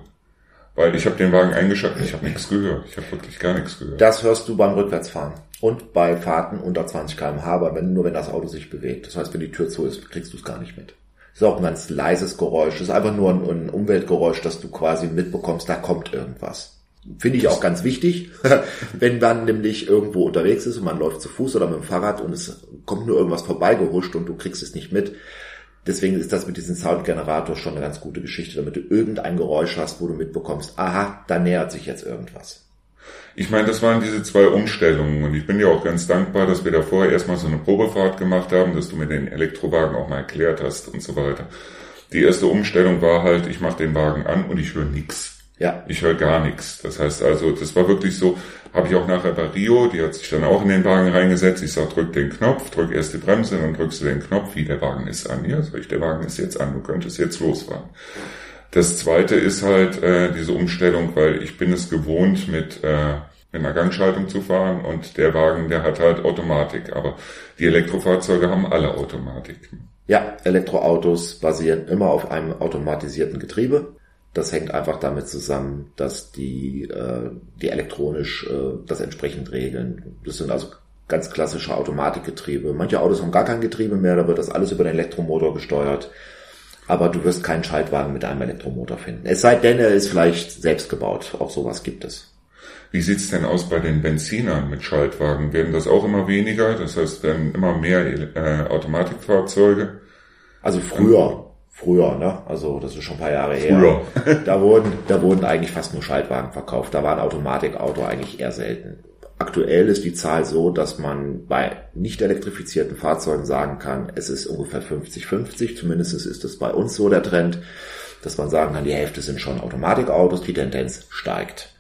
Weil ich habe den Wagen eingeschaltet, ich habe nichts gehört. Ich habe wirklich gar nichts gehört. Das hörst du beim Rückwärtsfahren und bei Fahrten unter 20 km/h, aber wenn, nur wenn das Auto sich bewegt. Das heißt, wenn die Tür zu ist, kriegst du es gar nicht mit. Das ist auch ein ganz leises Geräusch. Das ist einfach nur ein, ein Umweltgeräusch, dass du quasi mitbekommst, da kommt irgendwas. Finde ich auch ganz wichtig, wenn man nämlich irgendwo unterwegs ist und man läuft zu Fuß oder mit dem Fahrrad und es kommt nur irgendwas vorbeigehuscht und du kriegst es nicht mit Deswegen ist das mit diesem Soundgenerator schon eine ganz gute Geschichte, damit du irgendein Geräusch hast, wo du mitbekommst, aha, da nähert sich jetzt irgendwas. Ich meine, das waren diese zwei Umstellungen und ich bin dir auch ganz dankbar, dass wir da vorher erstmal so eine Probefahrt gemacht haben, dass du mir den Elektrowagen auch mal erklärt hast und so weiter. Die erste Umstellung war halt, ich mache den Wagen an und ich höre nix. Ja. Ich höre gar nichts. Das heißt also, das war wirklich so, habe ich auch nachher bei Rio, die hat sich dann auch in den Wagen reingesetzt. Ich sag, drück den Knopf, drück erst die Bremse, dann drückst du den Knopf, wie der Wagen ist an. Ja, sag ich, der Wagen ist jetzt an, du könntest jetzt losfahren. Das zweite ist halt äh, diese Umstellung, weil ich bin es gewohnt, mit, äh, mit einer Gangschaltung zu fahren und der Wagen, der hat halt Automatik. Aber die Elektrofahrzeuge haben alle Automatik. Ja, Elektroautos basieren immer auf einem automatisierten Getriebe. Das hängt einfach damit zusammen, dass die, äh, die elektronisch äh, das entsprechend regeln. Das sind also ganz klassische Automatikgetriebe. Manche Autos haben gar kein Getriebe mehr, da wird das alles über den Elektromotor gesteuert. Aber du wirst keinen Schaltwagen mit einem Elektromotor finden. Es sei denn, er ist vielleicht selbst gebaut. Auch sowas gibt es. Wie sieht's denn aus bei den Benzinern mit Schaltwagen? Werden das auch immer weniger? Das heißt, werden immer mehr äh, Automatikfahrzeuge? Also früher Früher, ne? Also das ist schon ein paar Jahre Früher. her. Da wurden, da wurden eigentlich fast nur Schaltwagen verkauft. Da war ein Automatikauto eigentlich eher selten. Aktuell ist die Zahl so, dass man bei nicht elektrifizierten Fahrzeugen sagen kann, es ist ungefähr 50-50. Zumindest ist es bei uns so der Trend, dass man sagen kann, die Hälfte sind schon Automatikautos, die Tendenz steigt.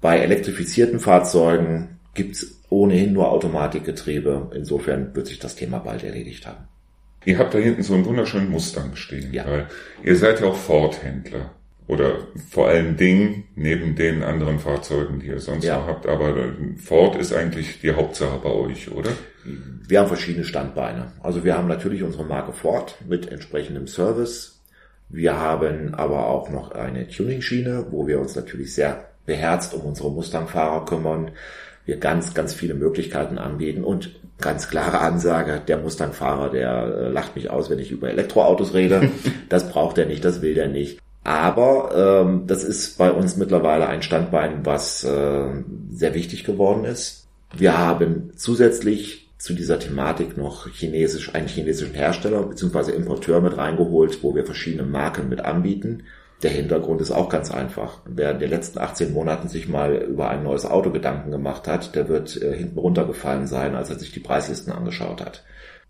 Bei elektrifizierten Fahrzeugen gibt's ohnehin nur Automatikgetriebe. Insofern wird sich das Thema bald erledigt haben. Ihr habt da hinten so einen wunderschönen Mustang stehen. Ja. Weil ihr seid ja auch Ford-Händler. Oder vor allen Dingen neben den anderen Fahrzeugen, die ihr sonst ja. noch habt. Aber Ford ist eigentlich die Hauptsache bei euch, oder? Wir haben verschiedene Standbeine. Also wir haben natürlich unsere Marke Ford mit entsprechendem Service. Wir haben aber auch noch eine Tuning-Schiene, wo wir uns natürlich sehr beherzt um unsere Mustang-Fahrer kümmern wir ganz, ganz viele Möglichkeiten anbieten und ganz klare Ansage, der Mustang-Fahrer, der äh, lacht mich aus, wenn ich über Elektroautos rede. das braucht er nicht, das will er nicht. Aber ähm, das ist bei uns mittlerweile ein Standbein, was äh, sehr wichtig geworden ist. Wir haben zusätzlich zu dieser Thematik noch chinesisch, einen chinesischen Hersteller bzw. Importeur mit reingeholt, wo wir verschiedene Marken mit anbieten. Der Hintergrund ist auch ganz einfach. Wer in den letzten 18 Monaten sich mal über ein neues Auto Gedanken gemacht hat, der wird äh, hinten runtergefallen sein, als er sich die Preislisten angeschaut hat.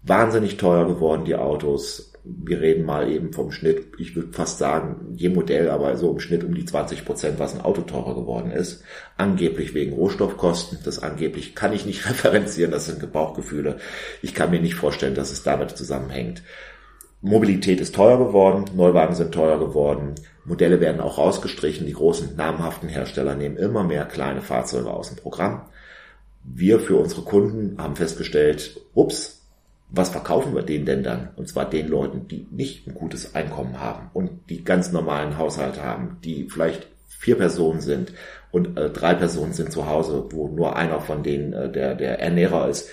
Wahnsinnig teuer geworden, die Autos. Wir reden mal eben vom Schnitt, ich würde fast sagen, je Modell, aber so im Schnitt um die 20 Prozent, was ein Auto teurer geworden ist. Angeblich wegen Rohstoffkosten. Das angeblich kann ich nicht referenzieren, das sind Gebauchgefühle. Ich kann mir nicht vorstellen, dass es damit zusammenhängt. Mobilität ist teuer geworden, Neuwagen sind teuer geworden, Modelle werden auch rausgestrichen, die großen namhaften Hersteller nehmen immer mehr kleine Fahrzeuge aus dem Programm. Wir für unsere Kunden haben festgestellt, ups, was verkaufen wir denen denn dann? Und zwar den Leuten, die nicht ein gutes Einkommen haben und die ganz normalen Haushalt haben, die vielleicht vier Personen sind und äh, drei Personen sind zu Hause, wo nur einer von denen äh, der, der Ernährer ist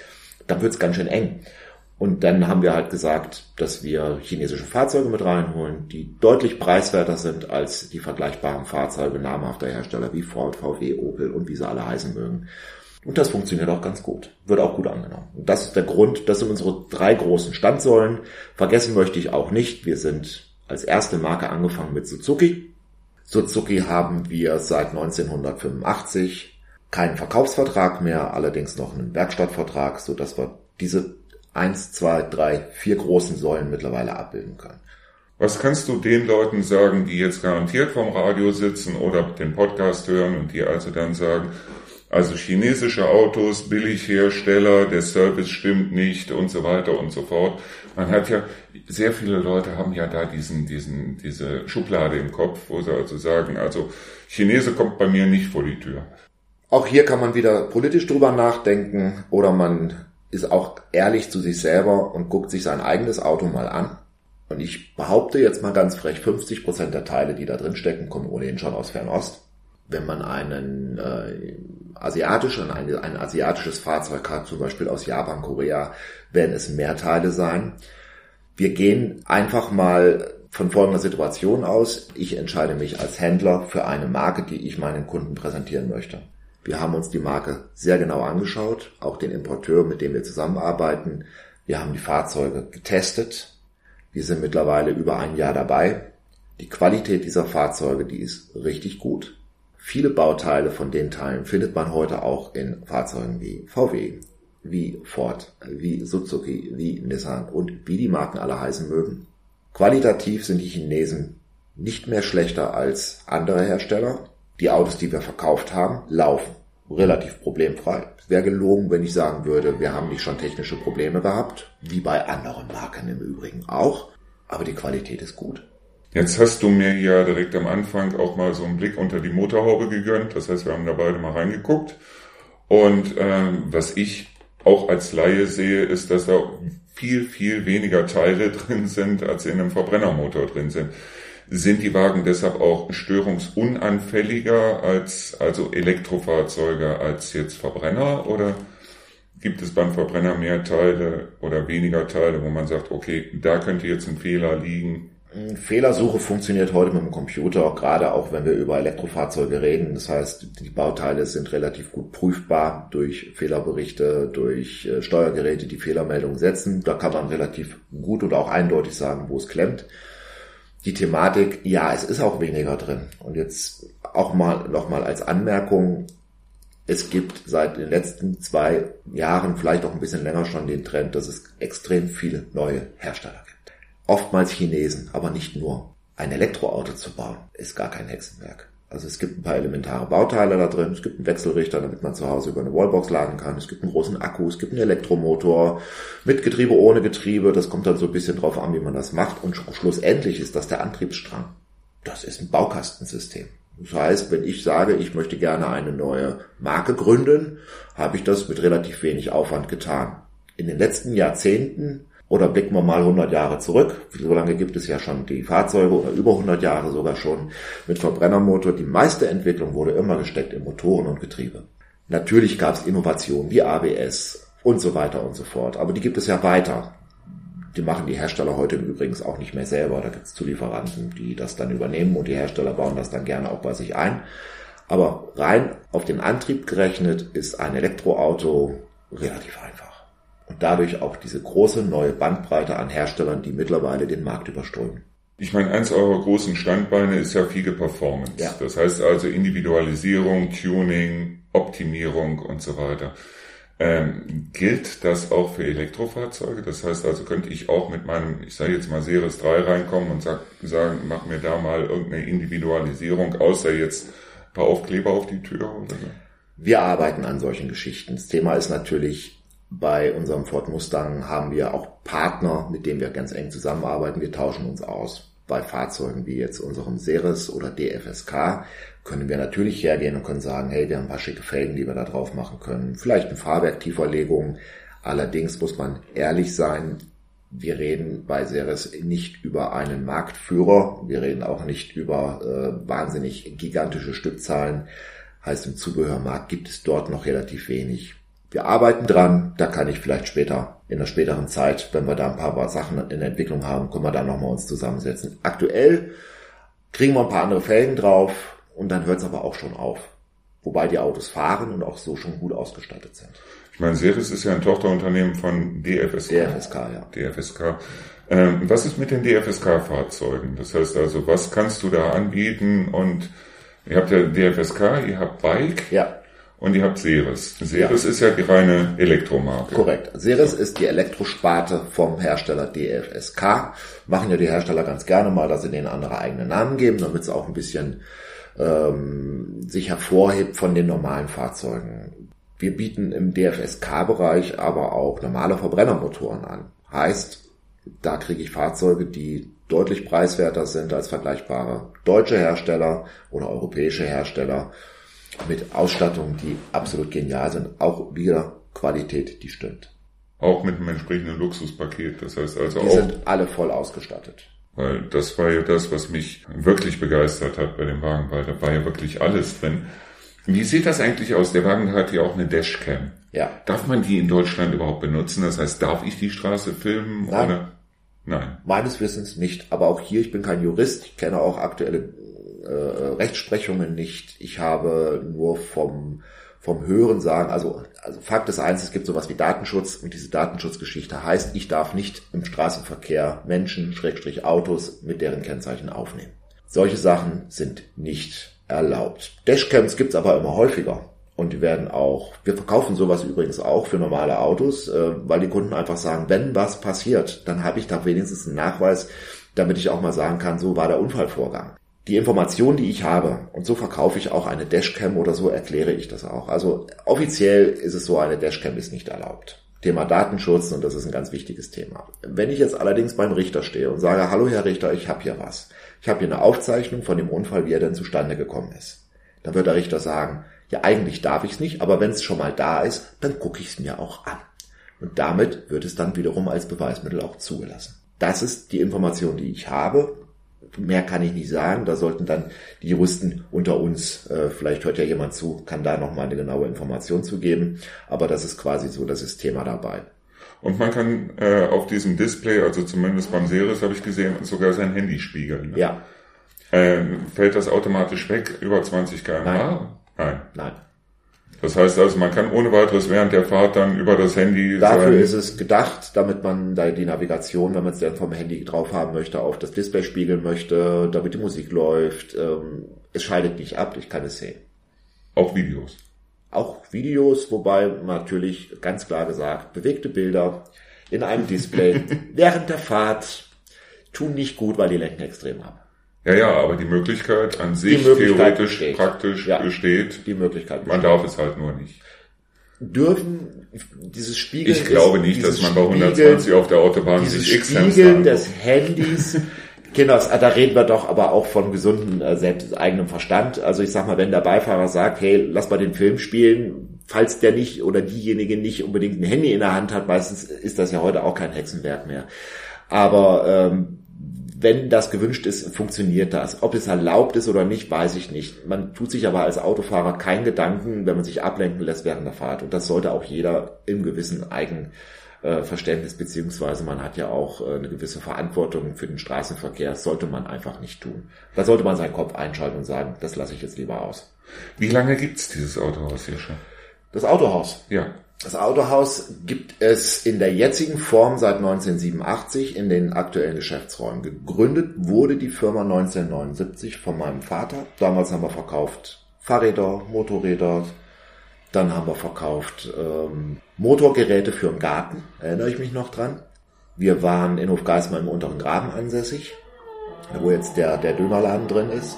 dann wird's ganz schön eng. Und dann haben wir halt gesagt, dass wir chinesische Fahrzeuge mit reinholen, die deutlich preiswerter sind als die vergleichbaren Fahrzeuge namhafter Hersteller wie Ford, VW, Opel und wie sie alle heißen mögen. Und das funktioniert auch ganz gut. Wird auch gut angenommen. Und das ist der Grund, das sind unsere drei großen Standsäulen. Vergessen möchte ich auch nicht, wir sind als erste Marke angefangen mit Suzuki. Suzuki haben wir seit 1985 keinen Verkaufsvertrag mehr, allerdings noch einen Werkstattvertrag, so dass wir diese eins, zwei, drei, vier großen Säulen mittlerweile abbilden können. Was kannst du den Leuten sagen, die jetzt garantiert vom Radio sitzen oder den Podcast hören und die also dann sagen, also chinesische Autos, Billighersteller, der Service stimmt nicht und so weiter und so fort. Man hat ja, sehr viele Leute haben ja da diesen, diesen, diese Schublade im Kopf, wo sie also sagen, also Chinese kommt bei mir nicht vor die Tür. Auch hier kann man wieder politisch drüber nachdenken oder man ist auch ehrlich zu sich selber und guckt sich sein eigenes Auto mal an. Und ich behaupte jetzt mal ganz frech, 50 Prozent der Teile, die da drin stecken, kommen ohnehin schon aus Fernost. Wenn man einen äh, asiatischen, ein, ein asiatisches Fahrzeug hat, zum Beispiel aus Japan, Korea, werden es mehr Teile sein. Wir gehen einfach mal von folgender Situation aus. Ich entscheide mich als Händler für eine Marke, die ich meinen Kunden präsentieren möchte. Wir haben uns die Marke sehr genau angeschaut, auch den Importeur, mit dem wir zusammenarbeiten. Wir haben die Fahrzeuge getestet. Wir sind mittlerweile über ein Jahr dabei. Die Qualität dieser Fahrzeuge, die ist richtig gut. Viele Bauteile von den Teilen findet man heute auch in Fahrzeugen wie VW, wie Ford, wie Suzuki, wie Nissan und wie die Marken alle heißen mögen. Qualitativ sind die Chinesen nicht mehr schlechter als andere Hersteller. Die Autos, die wir verkauft haben, laufen relativ problemfrei. Es wäre gelogen, wenn ich sagen würde, wir haben nicht schon technische Probleme gehabt, wie bei anderen Marken im Übrigen auch, aber die Qualität ist gut. Jetzt hast du mir ja direkt am Anfang auch mal so einen Blick unter die Motorhaube gegönnt. Das heißt, wir haben da beide mal reingeguckt. Und ähm, was ich auch als Laie sehe, ist, dass da viel, viel weniger Teile drin sind, als in einem Verbrennermotor drin sind. Sind die Wagen deshalb auch störungsunanfälliger als also Elektrofahrzeuge als jetzt Verbrenner oder gibt es beim Verbrenner mehr Teile oder weniger Teile, wo man sagt, okay, da könnte jetzt ein Fehler liegen? Fehlersuche funktioniert heute mit dem Computer, gerade auch wenn wir über Elektrofahrzeuge reden. Das heißt, die Bauteile sind relativ gut prüfbar durch Fehlerberichte, durch äh, Steuergeräte, die Fehlermeldungen setzen. Da kann man relativ gut und auch eindeutig sagen, wo es klemmt die Thematik, ja, es ist auch weniger drin. Und jetzt auch mal nochmal als Anmerkung, es gibt seit den letzten zwei Jahren, vielleicht auch ein bisschen länger schon den Trend, dass es extrem viele neue Hersteller gibt. Oftmals Chinesen, aber nicht nur. Ein Elektroauto zu bauen, ist gar kein Hexenwerk. Also es gibt ein paar elementare Bauteile da drin, es gibt einen Wechselrichter, damit man zu Hause über eine Wallbox laden kann, es gibt einen großen Akku, es gibt einen Elektromotor mit Getriebe, ohne Getriebe, das kommt dann so ein bisschen drauf an, wie man das macht und schlussendlich ist das der Antriebsstrang. Das ist ein Baukastensystem. Das heißt, wenn ich sage, ich möchte gerne eine neue Marke gründen, habe ich das mit relativ wenig Aufwand getan. In den letzten Jahrzehnten oder blicken wir mal 100 Jahre zurück. So lange gibt es ja schon die Fahrzeuge oder über 100 Jahre sogar schon mit Verbrennermotor. Die meiste Entwicklung wurde immer gesteckt in Motoren und Getriebe. Natürlich gab es Innovationen wie ABS und so weiter und so fort. Aber die gibt es ja weiter. Die machen die Hersteller heute übrigens auch nicht mehr selber. Da gibt es Zulieferanten, die das dann übernehmen und die Hersteller bauen das dann gerne auch bei sich ein. Aber rein auf den Antrieb gerechnet ist ein Elektroauto relativ einfach dadurch auch diese große neue Bandbreite an Herstellern, die mittlerweile den Markt überströmen. Ich meine, eins eurer großen Standbeine ist ja Fiege Performance. Ja. Das heißt also Individualisierung, Tuning, Optimierung und so weiter. Ähm, gilt das auch für Elektrofahrzeuge? Das heißt also, könnte ich auch mit meinem, ich sage jetzt mal Series 3 reinkommen und sag, sagen, mach mir da mal irgendeine Individualisierung, außer jetzt ein paar Aufkleber auf die Tür oder so? Wir arbeiten an solchen Geschichten. Das Thema ist natürlich, bei unserem Ford Mustang haben wir auch Partner, mit denen wir ganz eng zusammenarbeiten. Wir tauschen uns aus. Bei Fahrzeugen wie jetzt unserem Ceres oder DFSK können wir natürlich hergehen und können sagen, hey, wir haben ein paar schicke Felgen, die wir da drauf machen können. Vielleicht eine Fahrwerktieferlegung. Allerdings muss man ehrlich sein, wir reden bei Ceres nicht über einen Marktführer. Wir reden auch nicht über äh, wahnsinnig gigantische Stückzahlen. Heißt, im Zubehörmarkt gibt es dort noch relativ wenig Wir arbeiten dran, da kann ich vielleicht später, in der späteren Zeit, wenn wir da ein paar Sachen in der Entwicklung haben, können wir da nochmal uns zusammensetzen. Aktuell kriegen wir ein paar andere Felgen drauf und dann hört es aber auch schon auf. Wobei die Autos fahren und auch so schon gut ausgestattet sind. Ich meine, Series ist ja ein Tochterunternehmen von DFSK. DFSK, ja. DFSK. Ähm, was ist mit den DFSK-Fahrzeugen? Das heißt also, was kannst du da anbieten? Und ihr habt ja DFSK, ihr habt Bike. Ja. Und ihr habt Ceres. Ceres ja. ist ja die reine Elektromarke. Korrekt. Ceres ist die Elektrosparte vom Hersteller DFSK. Machen ja die Hersteller ganz gerne mal, dass sie denen andere eigene Namen geben, damit es auch ein bisschen ähm, sich hervorhebt von den normalen Fahrzeugen. Wir bieten im DFSK-Bereich aber auch normale Verbrennermotoren an. Heißt, da kriege ich Fahrzeuge, die deutlich preiswerter sind als vergleichbare deutsche Hersteller oder europäische Hersteller mit Ausstattungen, die absolut genial sind. Auch wieder Qualität, die stimmt. Auch mit einem entsprechenden Luxuspaket. Das heißt also die auch. Die sind alle voll ausgestattet. Weil das war ja das, was mich wirklich begeistert hat bei dem Wagen, weil da war ja wirklich alles drin. Wie sieht das eigentlich aus? Der Wagen hat ja auch eine Dashcam. Ja. Darf man die in Deutschland überhaupt benutzen? Das heißt, darf ich die Straße filmen? Nein. Oder? Nein. Meines Wissens nicht. Aber auch hier, ich bin kein Jurist, ich kenne auch aktuelle äh, Rechtsprechungen nicht. Ich habe nur vom, vom Hören sagen, also, also Fakt ist eins, es gibt sowas wie Datenschutz und diese Datenschutzgeschichte heißt, ich darf nicht im Straßenverkehr Menschen, Schrägstrich Autos mit deren Kennzeichen aufnehmen. Solche Sachen sind nicht erlaubt. Dashcams gibt's aber immer häufiger. Und die werden auch, wir verkaufen sowas übrigens auch für normale Autos, äh, weil die Kunden einfach sagen, wenn was passiert, dann habe ich da wenigstens einen Nachweis, damit ich auch mal sagen kann, so war der Unfallvorgang die Information, die ich habe, und so verkaufe ich auch eine Dashcam oder so erkläre ich das auch. Also offiziell ist es so, eine Dashcam ist nicht erlaubt. Thema Datenschutz und das ist ein ganz wichtiges Thema. Wenn ich jetzt allerdings beim Richter stehe und sage, hallo Herr Richter, ich habe hier was. Ich habe hier eine Aufzeichnung von dem Unfall, wie er denn zustande gekommen ist. Dann wird der Richter sagen, ja eigentlich darf ich es nicht, aber wenn es schon mal da ist, dann gucke ich es mir auch an. Und damit wird es dann wiederum als Beweismittel auch zugelassen. Das ist die Information, die ich habe mehr kann ich nicht sagen. Da sollten dann die Juristen unter uns, äh, vielleicht hört ja jemand zu, kann da nochmal eine genaue Information zu geben. Aber das ist quasi so das ist Thema dabei. Und man kann äh, auf diesem Display, also zumindest beim Series habe ich gesehen, sogar sein Handy spiegeln. Ne? Ja. Äh, fällt das automatisch weg über 20 km/h? Nein. Nein. Nein. Das heißt also, man kann ohne weiteres während der Fahrt dann über das Handy. Dafür ist es gedacht, damit man da die Navigation, wenn man es dann vom Handy drauf haben möchte, auf das Display spiegeln möchte, damit die Musik läuft. Ähm, es schaltet nicht ab, ich kann es sehen. Auch Videos. Auch Videos, wobei natürlich ganz klar gesagt, bewegte Bilder in einem Display während der Fahrt tun nicht gut, weil die Lenken extrem haben. Ja, ja, aber die Möglichkeit an sich Möglichkeit theoretisch besteht. praktisch ja, besteht. Die Möglichkeit besteht. Man darf es halt nur nicht. Dürfen dieses Spiegeln. Ich glaube nicht, dass man bei 120 auf der Autobahn sich X Spiegeln des Handys. Genau, da reden wir doch aber auch von gesunden äh, selbst eigenem Verstand. Also ich sag mal, wenn der Beifahrer sagt, hey, lass mal den Film spielen, falls der nicht oder diejenige nicht unbedingt ein Handy in der Hand hat, meistens ist das ja heute auch kein Hexenwerk mehr. Aber ähm, wenn das gewünscht ist, funktioniert das. Ob es erlaubt ist oder nicht, weiß ich nicht. Man tut sich aber als Autofahrer keinen Gedanken, wenn man sich ablenken lässt während der Fahrt. Und das sollte auch jeder im gewissen Eigenverständnis, beziehungsweise man hat ja auch äh, eine gewisse Verantwortung für den Straßenverkehr. Das sollte man einfach nicht tun. Da sollte man seinen Kopf einschalten und sagen, das lasse ich jetzt lieber aus. Wie lange gibt's dieses Autohaus hier schon? Das Autohaus? Ja. Das Autohaus gibt es in der jetzigen Form seit 1987 in den aktuellen Geschäftsräumen. Gegründet wurde die Firma 1979 von meinem Vater. Damals haben wir verkauft Fahrräder, Motorräder, dann haben wir verkauft ähm, Motorgeräte für den Garten, erinnere ich mich noch dran. Wir waren in Hofgeismar im unteren Graben ansässig, wo jetzt der, der Dönerladen drin ist.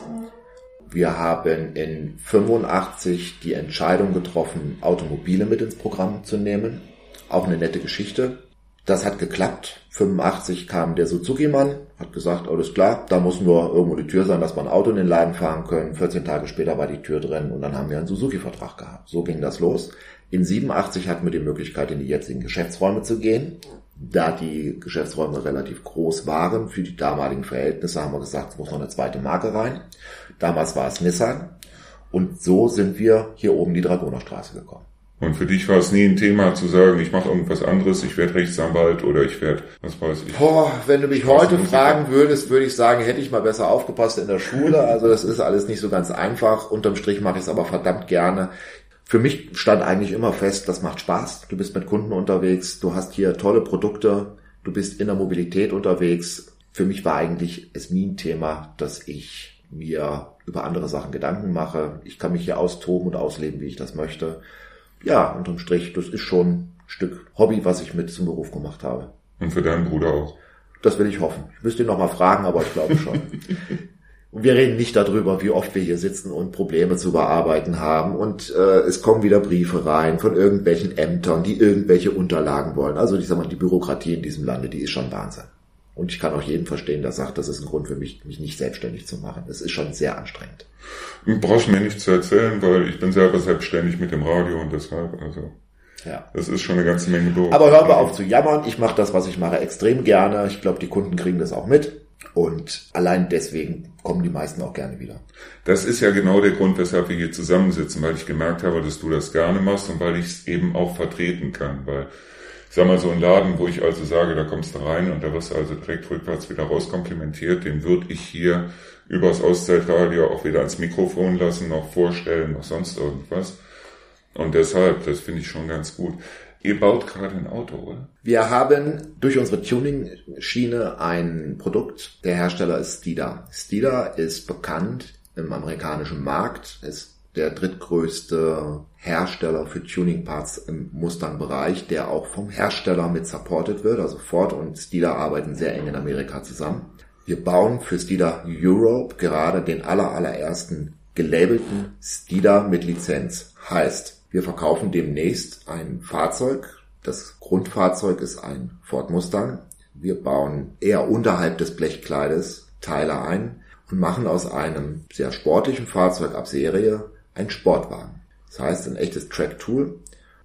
Wir haben in 85 die Entscheidung getroffen, Automobile mit ins Programm zu nehmen. Auch eine nette Geschichte. Das hat geklappt. 85 kam der Suzuki-Mann, hat gesagt, alles klar, da muss nur irgendwo die Tür sein, dass wir ein Auto in den Laden fahren können. 14 Tage später war die Tür drin und dann haben wir einen Suzuki-Vertrag gehabt. So ging das los. In 87 hatten wir die Möglichkeit, in die jetzigen Geschäftsräume zu gehen. Da die Geschäftsräume relativ groß waren für die damaligen Verhältnisse, haben wir gesagt, es muss noch eine zweite Marke rein. Damals war es Nissan. Und so sind wir hier oben die Dragonerstraße gekommen. Und für dich war es nie ein Thema zu sagen, ich mache irgendwas anderes, ich werde Rechtsanwalt oder ich werde, was weiß ich. Boah, wenn du mich heute fragen würdest, würde ich sagen, hätte ich mal besser aufgepasst in der Schule. Also das ist alles nicht so ganz einfach. Unterm Strich mache ich es aber verdammt gerne. Für mich stand eigentlich immer fest, das macht Spaß. Du bist mit Kunden unterwegs, du hast hier tolle Produkte, du bist in der Mobilität unterwegs. Für mich war eigentlich es nie ein Thema, dass ich mir über andere Sachen Gedanken mache. Ich kann mich hier austoben und ausleben, wie ich das möchte ja, unterm Strich, das ist schon ein Stück Hobby, was ich mit zum Beruf gemacht habe. Und für deinen Bruder auch? Das will ich hoffen. Ich müsste ihn noch mal fragen, aber ich glaube schon. Und wir reden nicht darüber, wie oft wir hier sitzen und Probleme zu bearbeiten haben. Und äh, es kommen wieder Briefe rein von irgendwelchen Ämtern, die irgendwelche Unterlagen wollen. Also ich sag mal, die Bürokratie in diesem Lande, die ist schon Wahnsinn. Und ich kann auch jeden verstehen, der sagt, das ist ein Grund für mich, mich nicht selbstständig zu machen. Das ist schon sehr anstrengend. Du brauchst mir nichts zu erzählen, weil ich bin selber selbstständig mit dem Radio und deshalb, also. Ja. Das ist schon eine ganze Menge doof. Aber hör mal auf zu jammern. Ich mache das, was ich mache, extrem gerne. Ich glaube, die Kunden kriegen das auch mit. Und allein deswegen kommen die meisten auch gerne wieder. Das ist ja genau der Grund, weshalb wir hier zusammensitzen, weil ich gemerkt habe, dass du das gerne machst und weil ich es eben auch vertreten kann, weil sag mal, so ein Laden, wo ich also sage, da kommst du rein und da wirst du also direkt rückwärts wieder rauskomplimentiert, den würde ich hier übers Auszeitradio auch wieder ans Mikrofon lassen, noch vorstellen, noch sonst irgendwas. Und deshalb, das finde ich schon ganz gut. Ihr baut gerade ein Auto, oder? Wir haben durch unsere Tuning-Schiene ein Produkt. Der Hersteller ist Stida. Stida ist bekannt im amerikanischen Markt, ist der drittgrößte Hersteller für Tuning-Parts im Mustang-Bereich, der auch vom Hersteller mit supported wird. Also Ford und Stila arbeiten sehr eng in Amerika zusammen. Wir bauen für Stila Europe gerade den aller, allerersten gelabelten Stila mit Lizenz. Heißt, wir verkaufen demnächst ein Fahrzeug. Das Grundfahrzeug ist ein Ford Mustang. Wir bauen eher unterhalb des Blechkleides Teile ein und machen aus einem sehr sportlichen Fahrzeug ab Serie ein Sportwagen. Das heißt, ein echtes Track-Tool.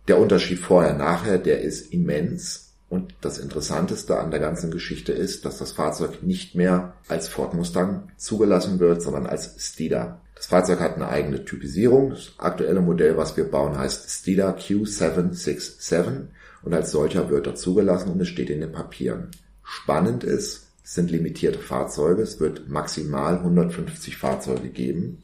Der Unterschied vorher-nachher, der ist immens. Und das Interessanteste an der ganzen Geschichte ist, dass das Fahrzeug nicht mehr als Ford Mustang zugelassen wird, sondern als Stida. Das Fahrzeug hat eine eigene Typisierung. Das aktuelle Modell, was wir bauen, heißt Stida Q767 und als solcher wird er zugelassen und es steht in den Papieren. Spannend ist, es sind limitierte Fahrzeuge. Es wird maximal 150 Fahrzeuge geben.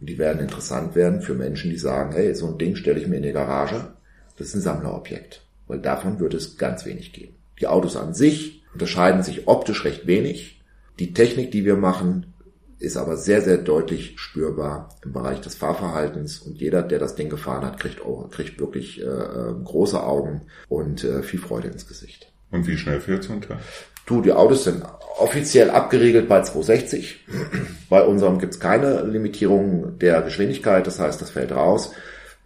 Und die werden interessant werden für Menschen, die sagen, hey, so ein Ding stelle ich mir in die Garage. Das ist ein Sammlerobjekt. Weil davon wird es ganz wenig geben. Die Autos an sich unterscheiden sich optisch recht wenig. Die Technik, die wir machen, ist aber sehr, sehr deutlich spürbar im Bereich des Fahrverhaltens. Und jeder, der das Ding gefahren hat, kriegt, auch, kriegt wirklich äh, äh große Augen und äh, viel Freude ins Gesicht. Und wie schnell fährt so ein? Du, die Autos sind offiziell abgeriegelt bei 260. Bei unserem gibt's keine Limitierung der Geschwindigkeit, das heißt, das fällt raus.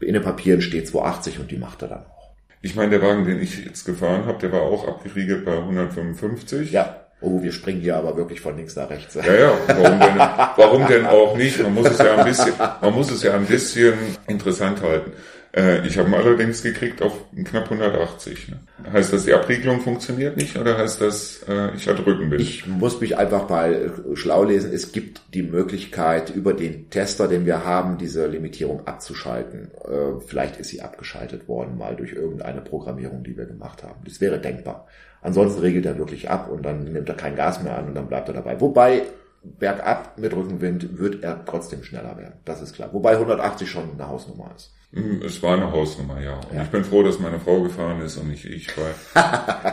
In den Papieren steht 280 und die macht er dann auch. Ich meine, der Wagen, den ich jetzt gefahren habe, der war auch abgeriegelt bei 155. Ja. Oh, wir springen hier aber wirklich von links nach rechts. Ja, ja, warum denn, warum denn auch nicht? Man muss es ja ein bisschen, man muss es ja ein bisschen interessant halten. Äh, ich habe ihn allerdings gekriegt auf knapp 180. Ne? Heißt das, die Abriegelung funktioniert nicht oder heißt das, äh, ich hatte Rückenwind? Ich muss mich einfach mal schlau lesen. Es gibt die Möglichkeit, über den Tester, den wir haben, diese Limitierung abzuschalten. Äh, vielleicht ist sie abgeschaltet worden, mal durch irgendeine Programmierung, die wir gemacht haben. Das wäre denkbar. Ansonsten regelt er wirklich ab und dann nimmt er kein Gas mehr an und dann bleibt er dabei. Wobei bergab mit Rückenwind wird er trotzdem schneller werden. Das ist klar. Wobei 180 schon eine Hausnummer ist. Hm, es war eine Hausnummer, ja. Und ja. ich bin froh, dass meine Frau gefahren ist und nicht ich, weil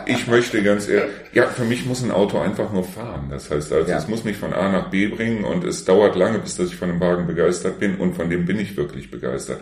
ich möchte ganz ehrlich, ja, für mich muss ein Auto einfach nur fahren. Das heißt also, ja. es muss mich von A nach B bringen und es dauert lange, bis dass ich von dem Wagen begeistert bin und von dem bin ich wirklich begeistert.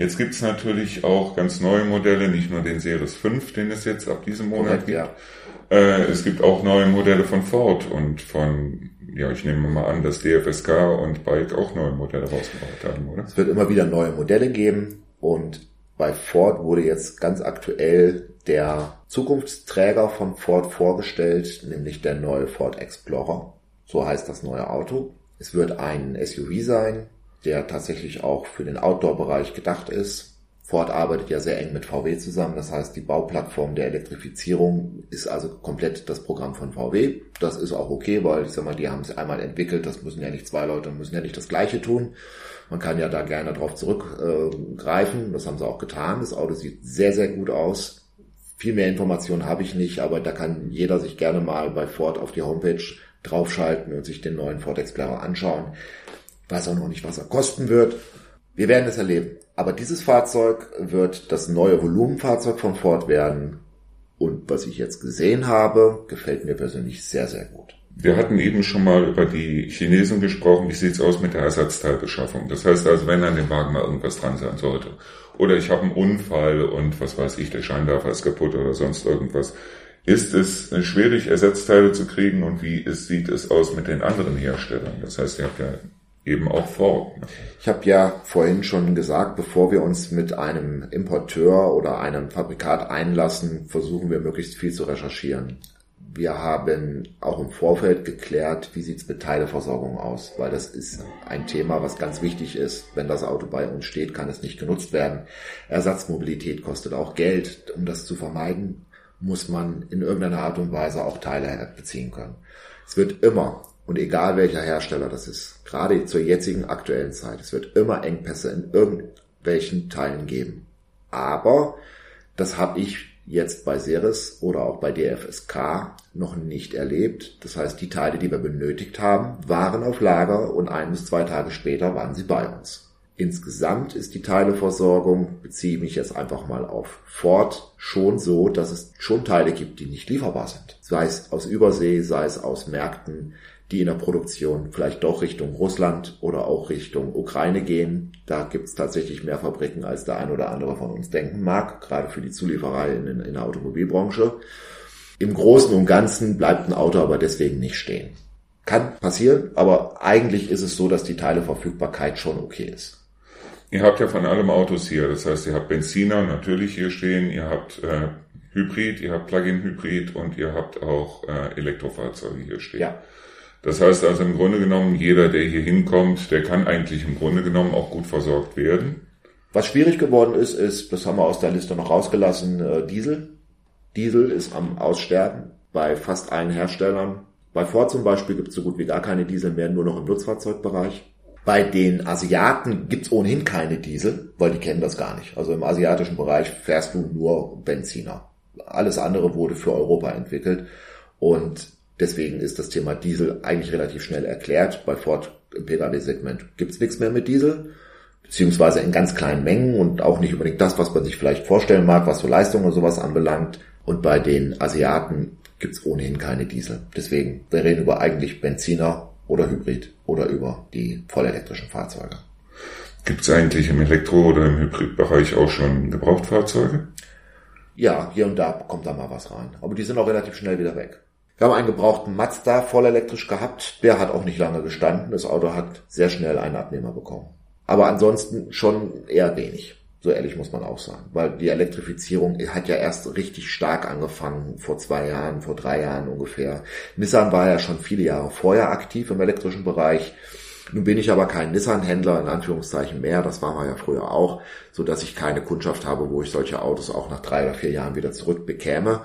Jetzt gibt's natürlich auch ganz neue Modelle, nicht nur den Series 5, den es jetzt ab diesem Monat Korrekt, gibt. Ja. Äh, es gibt auch neue Modelle von Ford und von ja, ich nehme mal an, dass DFSK und Bike auch neue Modelle rausgebracht haben, oder? Es wird immer wieder neue Modelle geben und bei Ford wurde jetzt ganz aktuell der Zukunftsträger von Ford vorgestellt, nämlich der neue Ford Explorer. So heißt das neue Auto. Es wird ein SUV sein, der tatsächlich auch für den Outdoor-Bereich gedacht ist. Ford arbeitet ja sehr eng mit VW zusammen. Das heißt, die Bauplattform der Elektrifizierung ist also komplett das Programm von VW. Das ist auch okay, weil ich sag mal, die haben es einmal entwickelt. Das müssen ja nicht zwei Leute, müssen ja nicht das Gleiche tun. Man kann ja da gerne drauf zurückgreifen. das haben sie auch getan. Das Auto sieht sehr, sehr gut aus. Viel mehr Informationen habe ich nicht, aber da kann jeder sich gerne mal bei Ford auf die Homepage draufschalten und sich den neuen Ford Explorer anschauen. Weiß auch noch nicht, was er kosten wird. Wir werden es erleben. Aber dieses Fahrzeug wird das neue Volumenfahrzeug von Ford werden. Und was ich jetzt gesehen habe, gefällt mir persönlich sehr, sehr gut. Wir hatten eben schon mal über die Chinesen gesprochen. Wie sieht's aus mit der Ersatzteilbeschaffung? Das heißt also, wenn an dem Wagen mal irgendwas dran sein sollte, oder ich habe einen Unfall und was weiß ich, der Scheinwerfer ist kaputt oder sonst irgendwas, ist es schwierig, Ersatzteile zu kriegen und wie es, sieht es aus mit den anderen Herstellern? Das heißt, ihr habt ja eben auch vor. Ich habe ja vorhin schon gesagt, bevor wir uns mit einem Importeur oder einem Fabrikat einlassen, versuchen wir möglichst viel zu recherchieren. Wir haben auch im Vorfeld geklärt, wie sieht's mit Teileversorgung aus, weil das ist ein Thema, was ganz wichtig ist. Wenn das Auto bei uns steht, kann es nicht genutzt werden. Ersatzmobilität kostet auch Geld. Um das zu vermeiden, muss man in irgendeiner Art und Weise auch Teile beziehen können. Es wird immer und egal welcher Hersteller das ist, gerade zur jetzigen aktuellen Zeit, es wird immer Engpässe in irgendwelchen Teilen geben. Aber das habe ich jetzt bei Ceres oder auch bei DFSK noch nicht erlebt. Das heißt, die Teile, die wir benötigt haben, waren auf Lager und ein bis zwei Tage später waren sie bei uns. Insgesamt ist die Teileversorgung, beziehe ich mich jetzt einfach mal auf Ford, schon so, dass es schon Teile gibt, die nicht lieferbar sind. Sei es aus Übersee, sei es aus Märkten, die in der Produktion vielleicht doch Richtung Russland oder auch Richtung Ukraine gehen. Da gibt es tatsächlich mehr Fabriken, als der ein oder andere von uns denken mag, gerade für die Zulieferei in, in der Automobilbranche. Im Großen und Ganzen bleibt ein Auto aber deswegen nicht stehen. Kann passieren, aber eigentlich ist es so, dass die Teileverfügbarkeit schon okay ist. Ihr habt ja von allem Autos hier, das heißt, ihr habt Benziner natürlich hier stehen, ihr habt äh, Hybrid, ihr habt Plug-in-Hybrid und ihr habt auch äh, Elektrofahrzeuge hier stehen. Ja. Das heißt also im Grunde genommen, jeder, der hier hinkommt, der kann eigentlich im Grunde genommen auch gut versorgt werden. Was schwierig geworden ist, ist, das haben wir aus der Liste noch rausgelassen, äh, Diesel. Diesel ist am Aussterben bei fast allen Herstellern. Bei Ford zum Beispiel gibt es so gut wie gar keine Diesel mehr, nur noch im Nutzfahrzeugbereich. Bei den Asiaten gibt es ohnehin keine Diesel, weil die kennen das gar nicht. Also im asiatischen Bereich fährst du nur Benziner. Alles andere wurde für Europa entwickelt. Und Deswegen ist das Thema Diesel eigentlich relativ schnell erklärt. Bei Ford im Pkw-Segment gibt's nichts mehr mit Diesel, beziehungsweise in ganz kleinen Mengen und auch nicht unbedingt das, was man sich vielleicht vorstellen mag, was so Leistung und sowas anbelangt. Und bei den Asiaten gibt's ohnehin keine Diesel. Deswegen, wir reden über eigentlich Benziner oder Hybrid oder über die vollelektrischen Fahrzeuge. Gibt's eigentlich im Elektro- oder im Hybridbereich auch schon Gebrauchtfahrzeuge? Ja, hier und da kommt da mal was rein. Aber die sind auch relativ schnell wieder weg. Wir haben einen gebrauchten Mazda voll elektrisch gehabt. Der hat auch nicht lange gestanden. Das Auto hat sehr schnell einen Abnehmer bekommen. Aber ansonsten schon eher wenig. So ehrlich muss man auch sagen. Weil die Elektrifizierung hat ja erst richtig stark angefangen vor zwei Jahren, vor drei Jahren ungefähr. Nissan war ja schon viele Jahre vorher aktiv im elektrischen Bereich. Nun bin ich aber kein Nissan-Händler in Anführungszeichen mehr, das war wir ja früher auch, so dass ich keine Kundschaft habe, wo ich solche Autos auch nach drei oder vier Jahren wieder zurückbekäme.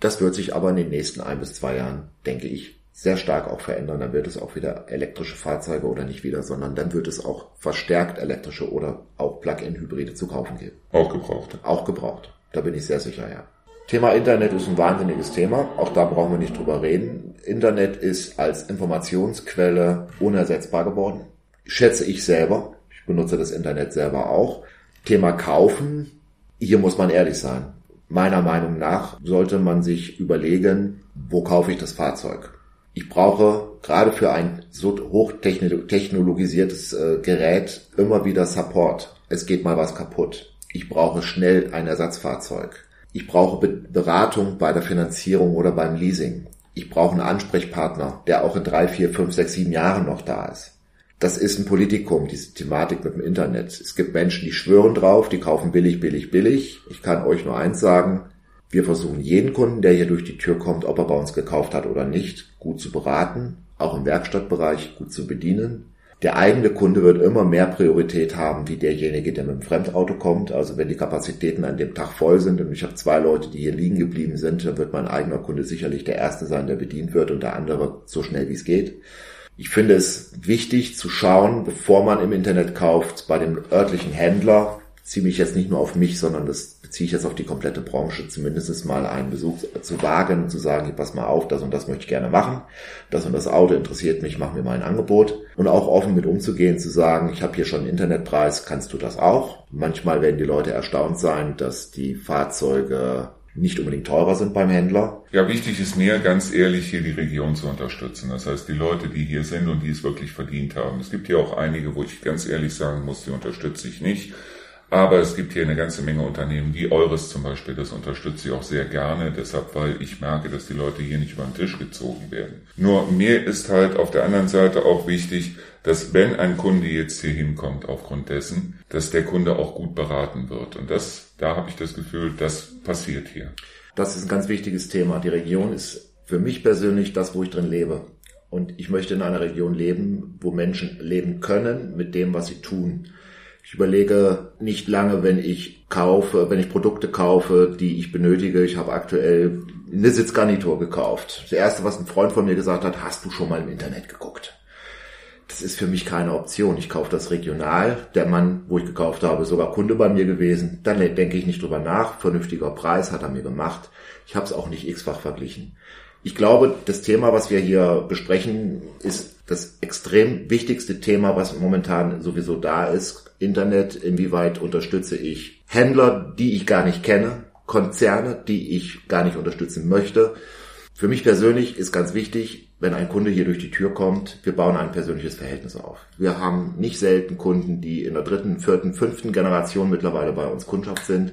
Das wird sich aber in den nächsten ein bis zwei Jahren, denke ich, sehr stark auch verändern. Dann wird es auch wieder elektrische Fahrzeuge oder nicht wieder, sondern dann wird es auch verstärkt elektrische oder auch Plug-in-Hybride zu kaufen geben. Auch gebraucht. Auch gebraucht. Da bin ich sehr sicher, ja. Thema Internet ist ein wahnsinniges Thema. Auch da brauchen wir nicht drüber reden. Internet ist als Informationsquelle unersetzbar geworden. Schätze ich selber. Ich benutze das Internet selber auch. Thema Kaufen. Hier muss man ehrlich sein. Meiner Meinung nach sollte man sich überlegen, wo kaufe ich das Fahrzeug? Ich brauche gerade für ein so hochtechnologisiertes äh, Gerät immer wieder Support. Es geht mal was kaputt. Ich brauche schnell ein Ersatzfahrzeug. Ich brauche Beratung bei der Finanzierung oder beim Leasing. Ich brauche einen Ansprechpartner, der auch in drei, vier, fünf, sechs, sieben Jahren noch da ist. Das ist ein Politikum, diese Thematik mit dem Internet. Es gibt Menschen, die schwören drauf, die kaufen billig, billig, billig. Ich kann euch nur eins sagen. Wir versuchen jeden Kunden, der hier durch die Tür kommt, ob er bei uns gekauft hat oder nicht, gut zu beraten, auch im Werkstattbereich gut zu bedienen. Der eigene Kunde wird immer mehr Priorität haben, wie derjenige, der mit dem Fremdauto kommt. Also wenn die Kapazitäten an dem Tag voll sind und ich habe zwei Leute, die hier liegen geblieben sind, dann wird mein eigener Kunde sicherlich der Erste sein, der bedient wird und der andere so schnell wie es geht. Ich finde es wichtig zu schauen, bevor man im Internet kauft, bei dem örtlichen Händler, ziehe mich jetzt nicht nur auf mich, sondern das beziehe ich jetzt auf die komplette Branche, zumindest mal einen Besuch zu wagen und zu sagen, pass mal auf, das und das möchte ich gerne machen, das und das Auto interessiert mich, mach mir mal ein Angebot und auch offen mit umzugehen, zu sagen, ich habe hier schon einen Internetpreis, kannst du das auch? Manchmal werden die Leute erstaunt sein, dass die Fahrzeuge nicht unbedingt teurer sind beim Händler. Ja, wichtig ist mir ganz ehrlich hier die Region zu unterstützen. Das heißt, die Leute, die hier sind und die es wirklich verdient haben. Es gibt hier auch einige, wo ich ganz ehrlich sagen muss, die unterstütze ich nicht. Aber es gibt hier eine ganze Menge Unternehmen, wie Eures zum Beispiel, das unterstütze ich auch sehr gerne, deshalb, weil ich merke, dass die Leute hier nicht über den Tisch gezogen werden. Nur mir ist halt auf der anderen Seite auch wichtig, dass wenn ein Kunde jetzt hier hinkommt aufgrund dessen, dass der Kunde auch gut beraten wird. Und das, da habe ich das Gefühl, das passiert hier. Das ist ein ganz wichtiges Thema. Die Region ist für mich persönlich das, wo ich drin lebe. Und ich möchte in einer Region leben, wo Menschen leben können mit dem, was sie tun. Ich überlege nicht lange, wenn ich kaufe, wenn ich Produkte kaufe, die ich benötige. Ich habe aktuell eine Sitzgarnitur gekauft. Das erste, was ein Freund von mir gesagt hat, hast du schon mal im Internet geguckt? Das ist für mich keine Option. Ich kaufe das regional. Der Mann, wo ich gekauft habe, ist sogar Kunde bei mir gewesen. Dann denke ich nicht drüber nach. Vernünftiger Preis hat er mir gemacht. Ich habe es auch nicht x-fach verglichen. Ich glaube, das Thema, was wir hier besprechen, ist das extrem wichtigste Thema, was momentan sowieso da ist. Internet, inwieweit unterstütze ich Händler, die ich gar nicht kenne, Konzerne, die ich gar nicht unterstützen möchte. Für mich persönlich ist ganz wichtig, wenn ein Kunde hier durch die Tür kommt, wir bauen ein persönliches Verhältnis auf. Wir haben nicht selten Kunden, die in der dritten, vierten, fünften Generation mittlerweile bei uns Kundschaft sind,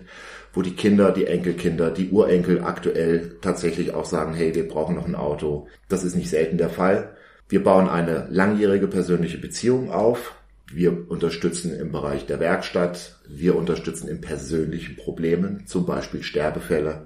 wo die Kinder, die Enkelkinder, die Urenkel aktuell tatsächlich auch sagen, hey, wir brauchen noch ein Auto. Das ist nicht selten der Fall. Wir bauen eine langjährige persönliche Beziehung auf. Wir unterstützen im Bereich der Werkstatt. Wir unterstützen in persönlichen Problemen, zum Beispiel Sterbefälle.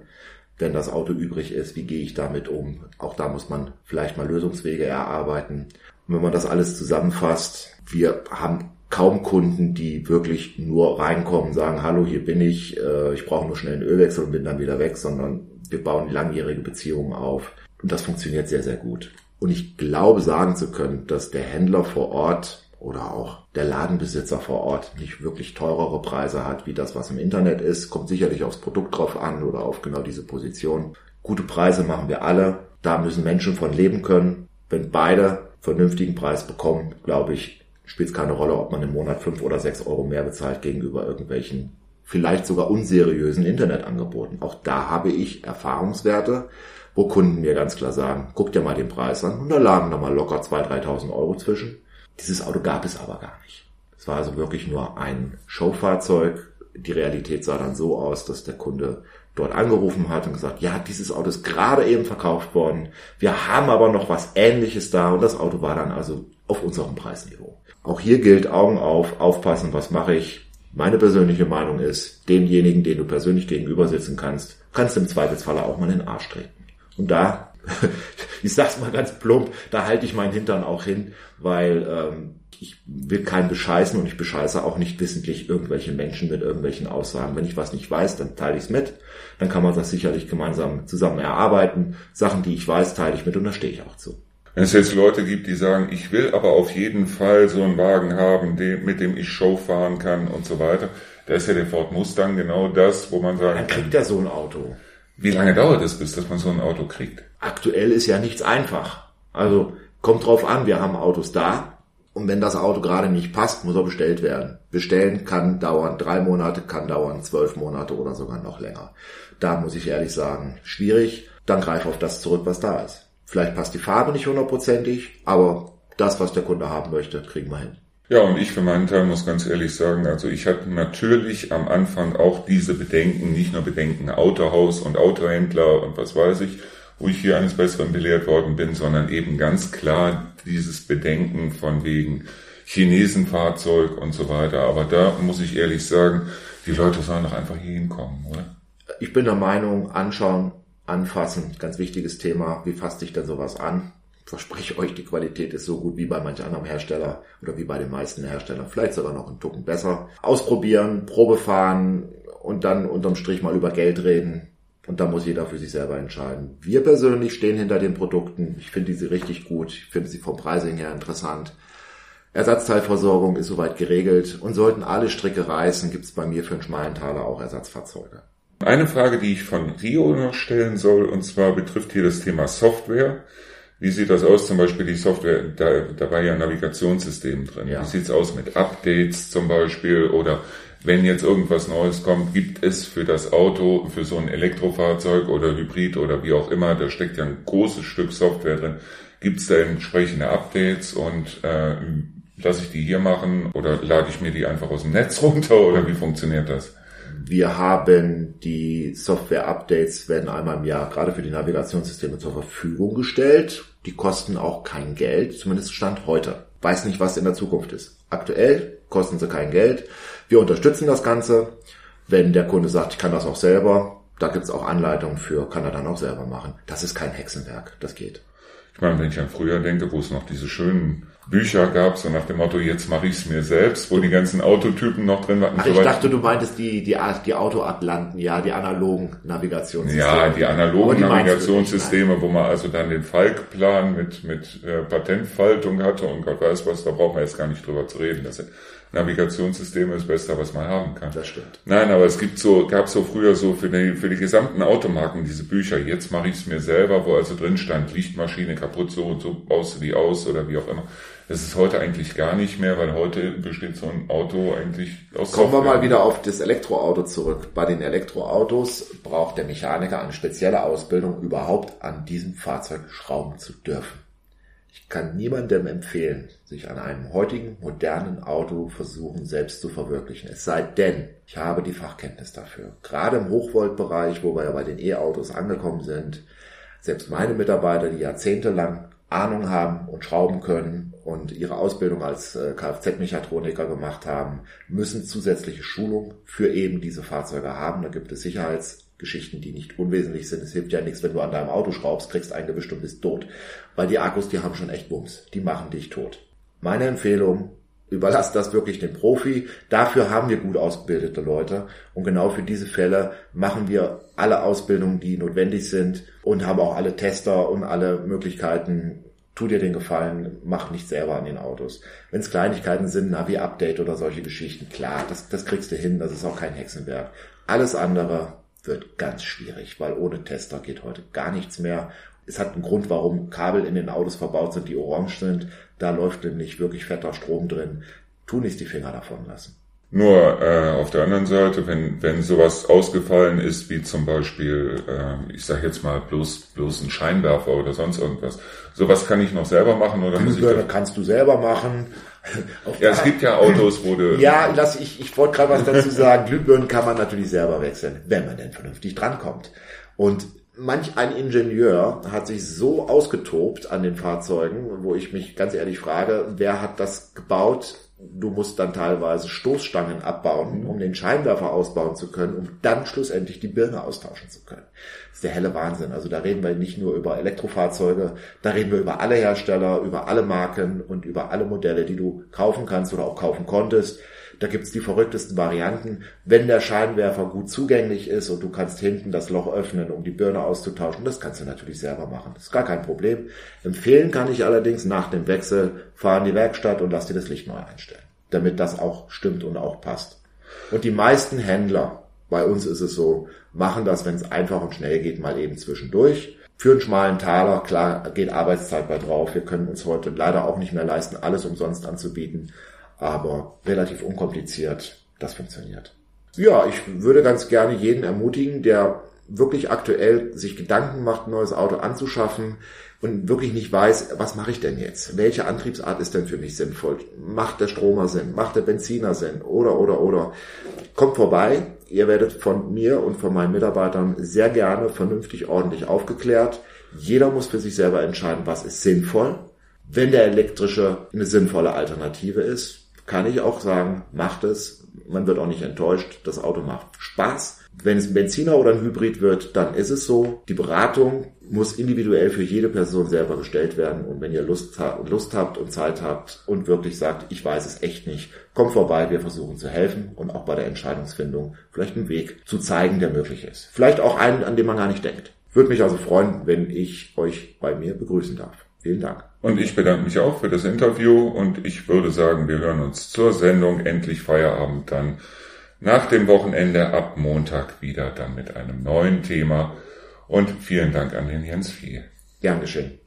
Wenn das Auto übrig ist, wie gehe ich damit um? Auch da muss man vielleicht mal Lösungswege erarbeiten. Und wenn man das alles zusammenfasst, wir haben kaum Kunden, die wirklich nur reinkommen, sagen, hallo, hier bin ich, äh, ich brauche nur schnell einen Ölwechsel und bin dann wieder weg, sondern wir bauen langjährige Beziehungen auf. Und das funktioniert sehr, sehr gut. Und ich glaube sagen zu können, dass der Händler vor Ort oder auch der Ladenbesitzer vor Ort nicht wirklich teurere Preise hat, wie das, was im Internet ist. Kommt sicherlich aufs Produkt drauf an oder auf genau diese Position. Gute Preise machen wir alle. Da müssen Menschen von leben können. Wenn beide vernünftigen Preis bekommen, glaube ich, spielt es keine Rolle, ob man im Monat fünf oder sechs Euro mehr bezahlt gegenüber irgendwelchen vielleicht sogar unseriösen Internetangeboten. Auch da habe ich Erfahrungswerte wo Kunden mir ganz klar sagen, guck dir mal den Preis an. Und da lagen da mal locker 2.000, 3.000 Euro zwischen. Dieses Auto gab es aber gar nicht. Es war also wirklich nur ein Showfahrzeug. Die Realität sah dann so aus, dass der Kunde dort angerufen hat und gesagt, ja, dieses Auto ist gerade eben verkauft worden. Wir haben aber noch was ähnliches da und das Auto war dann also auf unserem Preisniveau. Auch hier gilt Augen auf, aufpassen, was mache ich. Meine persönliche Meinung ist, demjenigen, den du persönlich gegenüber sitzen kannst, kannst du im Zweifelsfalle auch mal den Arsch treten. Und da, ich sag's mal ganz plump, da halte ich meinen Hintern auch hin, weil ähm, ich will keinen bescheißen und ich bescheiße auch nicht wissentlich irgendwelche Menschen mit irgendwelchen Aussagen. Wenn ich was nicht weiß, dann teile ich es mit. Dann kann man das sicherlich gemeinsam zusammen erarbeiten. Sachen, die ich weiß, teile ich mit und da stehe ich auch zu. Wenn es jetzt Leute gibt, die sagen, ich will aber auf jeden Fall so einen Wagen haben, mit dem ich Show fahren kann und so weiter, da ist ja der Ford Mustang genau das, wo man sagt. Dann kriegt er so ein Auto. Wie lange dauert es, bis dass man so ein Auto kriegt? Aktuell ist ja nichts einfach. Also kommt drauf an, wir haben Autos da und wenn das Auto gerade nicht passt, muss er bestellt werden. Bestellen kann dauern drei Monate, kann dauern zwölf Monate oder sogar noch länger. Da muss ich ehrlich sagen, schwierig. Dann greif auf das zurück, was da ist. Vielleicht passt die Farbe nicht hundertprozentig, aber das, was der Kunde haben möchte, kriegen wir hin. Ja, und ich für meinen Teil muss ganz ehrlich sagen, also ich hatte natürlich am Anfang auch diese Bedenken, nicht nur Bedenken Autohaus und Autohändler und was weiß ich, wo ich hier eines Besseren belehrt worden bin, sondern eben ganz klar dieses Bedenken von wegen Chinesenfahrzeug und so weiter. Aber da muss ich ehrlich sagen, die Leute sollen doch einfach hier hinkommen, oder? Ich bin der Meinung, anschauen, anfassen, ganz wichtiges Thema. Wie fasst sich denn sowas an? verspreche euch, die Qualität ist so gut wie bei manch anderem Hersteller oder wie bei den meisten Herstellern. Vielleicht sogar noch einen Tucken besser. Ausprobieren, Probe fahren und dann unterm Strich mal über Geld reden. Und da muss jeder für sich selber entscheiden. Wir persönlich stehen hinter den Produkten. Ich finde sie richtig gut. Ich finde sie vom Pricing her interessant. Ersatzteilversorgung ist soweit geregelt und sollten alle Stricke reißen, gibt es bei mir für den Schmalentaler auch Ersatzfahrzeuge. Eine Frage, die ich von Rio noch stellen soll, und zwar betrifft hier das Thema Software. Wie sieht das aus, zum Beispiel die Software, da, da war ja ein Navigationssystem drin. Ja. Wie sieht's aus mit Updates zum Beispiel oder wenn jetzt irgendwas Neues kommt, gibt es für das Auto, für so ein Elektrofahrzeug oder Hybrid oder wie auch immer, da steckt ja ein großes Stück Software drin, gibt es da entsprechende Updates und äh, lasse ich die hier machen oder lade ich mir die einfach aus dem Netz runter oder wie funktioniert das? Wir haben die Software-Updates, werden einmal im Jahr gerade für die Navigationssysteme zur Verfügung gestellt. Die kosten auch kein Geld, zumindest Stand heute. Weiß nicht, was in der Zukunft ist. Aktuell kosten sie kein Geld. Wir unterstützen das Ganze. Wenn der Kunde sagt, ich kann das auch selber, da gibt es auch Anleitungen für, kann er dann auch selber machen. Das ist kein Hexenwerk, das geht. Ich meine, wenn ich an früher denke, wo es noch diese schönen Bücher gab, so nach dem Motto, jetzt mache ich es mir selbst, wo die ganzen Autotypen noch drin waren. Ach, ich dachte, du meintest die, die, die Autoatlanten, ja, die analogen Navigationssysteme. Ja, die analogen die Navigationssysteme, wo man also dann den Falkplan mit, mit äh, Patentfaltung hatte und Gott weiß was, da brauchen wir jetzt gar nicht drüber zu reden. Das Navigationssysteme ist das Beste, was man haben kann. Das stimmt. Nein, aber es gibt so, gab so früher so für die, für die gesamten Automarken diese Bücher. Jetzt mache ich es mir selber, wo also drin stand, Lichtmaschine kaputt, so und so baust du die aus oder wie auch immer. Das ist heute eigentlich gar nicht mehr, weil heute besteht so ein Auto eigentlich aus Kommen Software. wir mal wieder auf das Elektroauto zurück. Bei den Elektroautos braucht der Mechaniker eine spezielle Ausbildung, überhaupt an diesem Fahrzeug schrauben zu dürfen. Ich kann niemandem empfehlen, sich an einem heutigen modernen Auto versuchen, selbst zu verwirklichen. Es sei denn, ich habe die Fachkenntnis dafür. Gerade im Hochvoltbereich, wo wir ja bei den E-Autos angekommen sind, selbst meine Mitarbeiter, die jahrzehntelang Ahnung haben und schrauben können und ihre Ausbildung als äh, Kfz-Mechatroniker gemacht haben, müssen zusätzliche Schulung für eben diese Fahrzeuge haben. Da gibt es Sicherheitsgeschichten, die nicht unwesentlich sind. Es hilft ja nichts, wenn du an deinem Auto schraubst, kriegst eingewischt und bist tot, weil die Akkus, die haben schon echt Bums. Die machen dich tot. Meine Empfehlung, überlass das wirklich dem Profi. Dafür haben wir gut ausgebildete Leute und genau für diese Fälle machen wir alle Ausbildungen, die notwendig sind und haben auch alle Tester und alle Möglichkeiten. Tu dir den Gefallen, mach nicht selber an den Autos. Wenn es Kleinigkeiten sind, Navi-Update oder solche Geschichten, klar, das, das kriegst du hin, das ist auch kein Hexenwerk. Alles andere wird ganz schwierig, weil ohne Tester geht heute gar nichts mehr. Es hat einen Grund, warum Kabel in den Autos verbaut sind, die orange sind. Da läuft nämlich wirklich fetter Strom drin. Tu nicht die Finger davon lassen. Nur äh, auf der anderen Seite, wenn, wenn sowas ausgefallen ist, wie zum Beispiel, äh, ich sage jetzt mal bloß, bloß ein Scheinwerfer oder sonst irgendwas, sowas kann ich noch selber machen oder muss ich kannst du selber machen. Ja, es gibt ja Autos, wo du... Ja, lass, ich, ich wollte gerade was dazu sagen. Glühbirnen kann man natürlich selber wechseln, wenn man denn vernünftig drankommt. Und manch ein Ingenieur hat sich so ausgetobt an den Fahrzeugen, wo ich mich ganz ehrlich frage, wer hat das gebaut? Du musst dann teilweise Stoßstangen abbauen, um den Scheinwerfer ausbauen zu können, um dann schlussendlich die Birne austauschen zu können. Das ist der helle Wahnsinn. Also da reden wir nicht nur über Elektrofahrzeuge, da reden wir über alle Hersteller, über alle Marken und über alle Modelle, die du kaufen kannst oder auch kaufen konntest. Da gibt's die verrücktesten Varianten. Wenn der Scheinwerfer gut zugänglich ist und du kannst hinten das Loch öffnen, um die Birne auszutauschen, das kannst du natürlich selber machen. Das ist gar kein Problem. Empfehlen kann ich allerdings nach dem Wechsel, fahr in die Werkstatt und lass dir das Licht neu einstellen, damit das auch stimmt und auch passt. Und die meisten Händler, bei uns ist es so, machen das, wenn es einfach und schnell geht, mal eben zwischendurch. Für einen schmalen Taler, klar, geht Arbeitszeit bei drauf. Wir können uns heute leider auch nicht mehr leisten, alles umsonst anzubieten aber relativ unkompliziert. Das funktioniert. Ja, ich würde ganz gerne jeden ermutigen, der wirklich aktuell sich Gedanken macht, ein neues Auto anzuschaffen und wirklich nicht weiß, was mache ich denn jetzt? Welche Antriebsart ist denn für mich sinnvoll? Macht der Stromer Sinn? Macht der Benziner Sinn? Oder, oder, oder. Kommt vorbei. Ihr werdet von mir und von meinen Mitarbeitern sehr gerne vernünftig, ordentlich aufgeklärt. Jeder muss für sich selber entscheiden, was ist sinnvoll. Wenn der elektrische eine sinnvolle Alternative ist, kann ich auch sagen, macht es. Man wird auch nicht enttäuscht. Das Auto macht Spaß. Wenn es ein Benziner oder ein Hybrid wird, dann ist es so. Die Beratung muss individuell für jede Person selber gestellt werden. Und wenn ihr Lust, Lust habt und Zeit habt und wirklich sagt, ich weiß es echt nicht, kommt vorbei, wir versuchen zu helfen und auch bei der Entscheidungsfindung vielleicht einen Weg zu zeigen, der möglich ist. Vielleicht auch einen, an den man gar nicht denkt. Würde mich also freuen, wenn ich euch bei mir begrüßen darf. Vielen Dank. Und ich bedanke mich auch für das Interview und ich würde sagen, wir hören uns zur Sendung Endlich Feierabend dann nach dem Wochenende ab Montag wieder dann mit einem neuen Thema. Und vielen Dank an den Jens Vieh. Gern geschehen.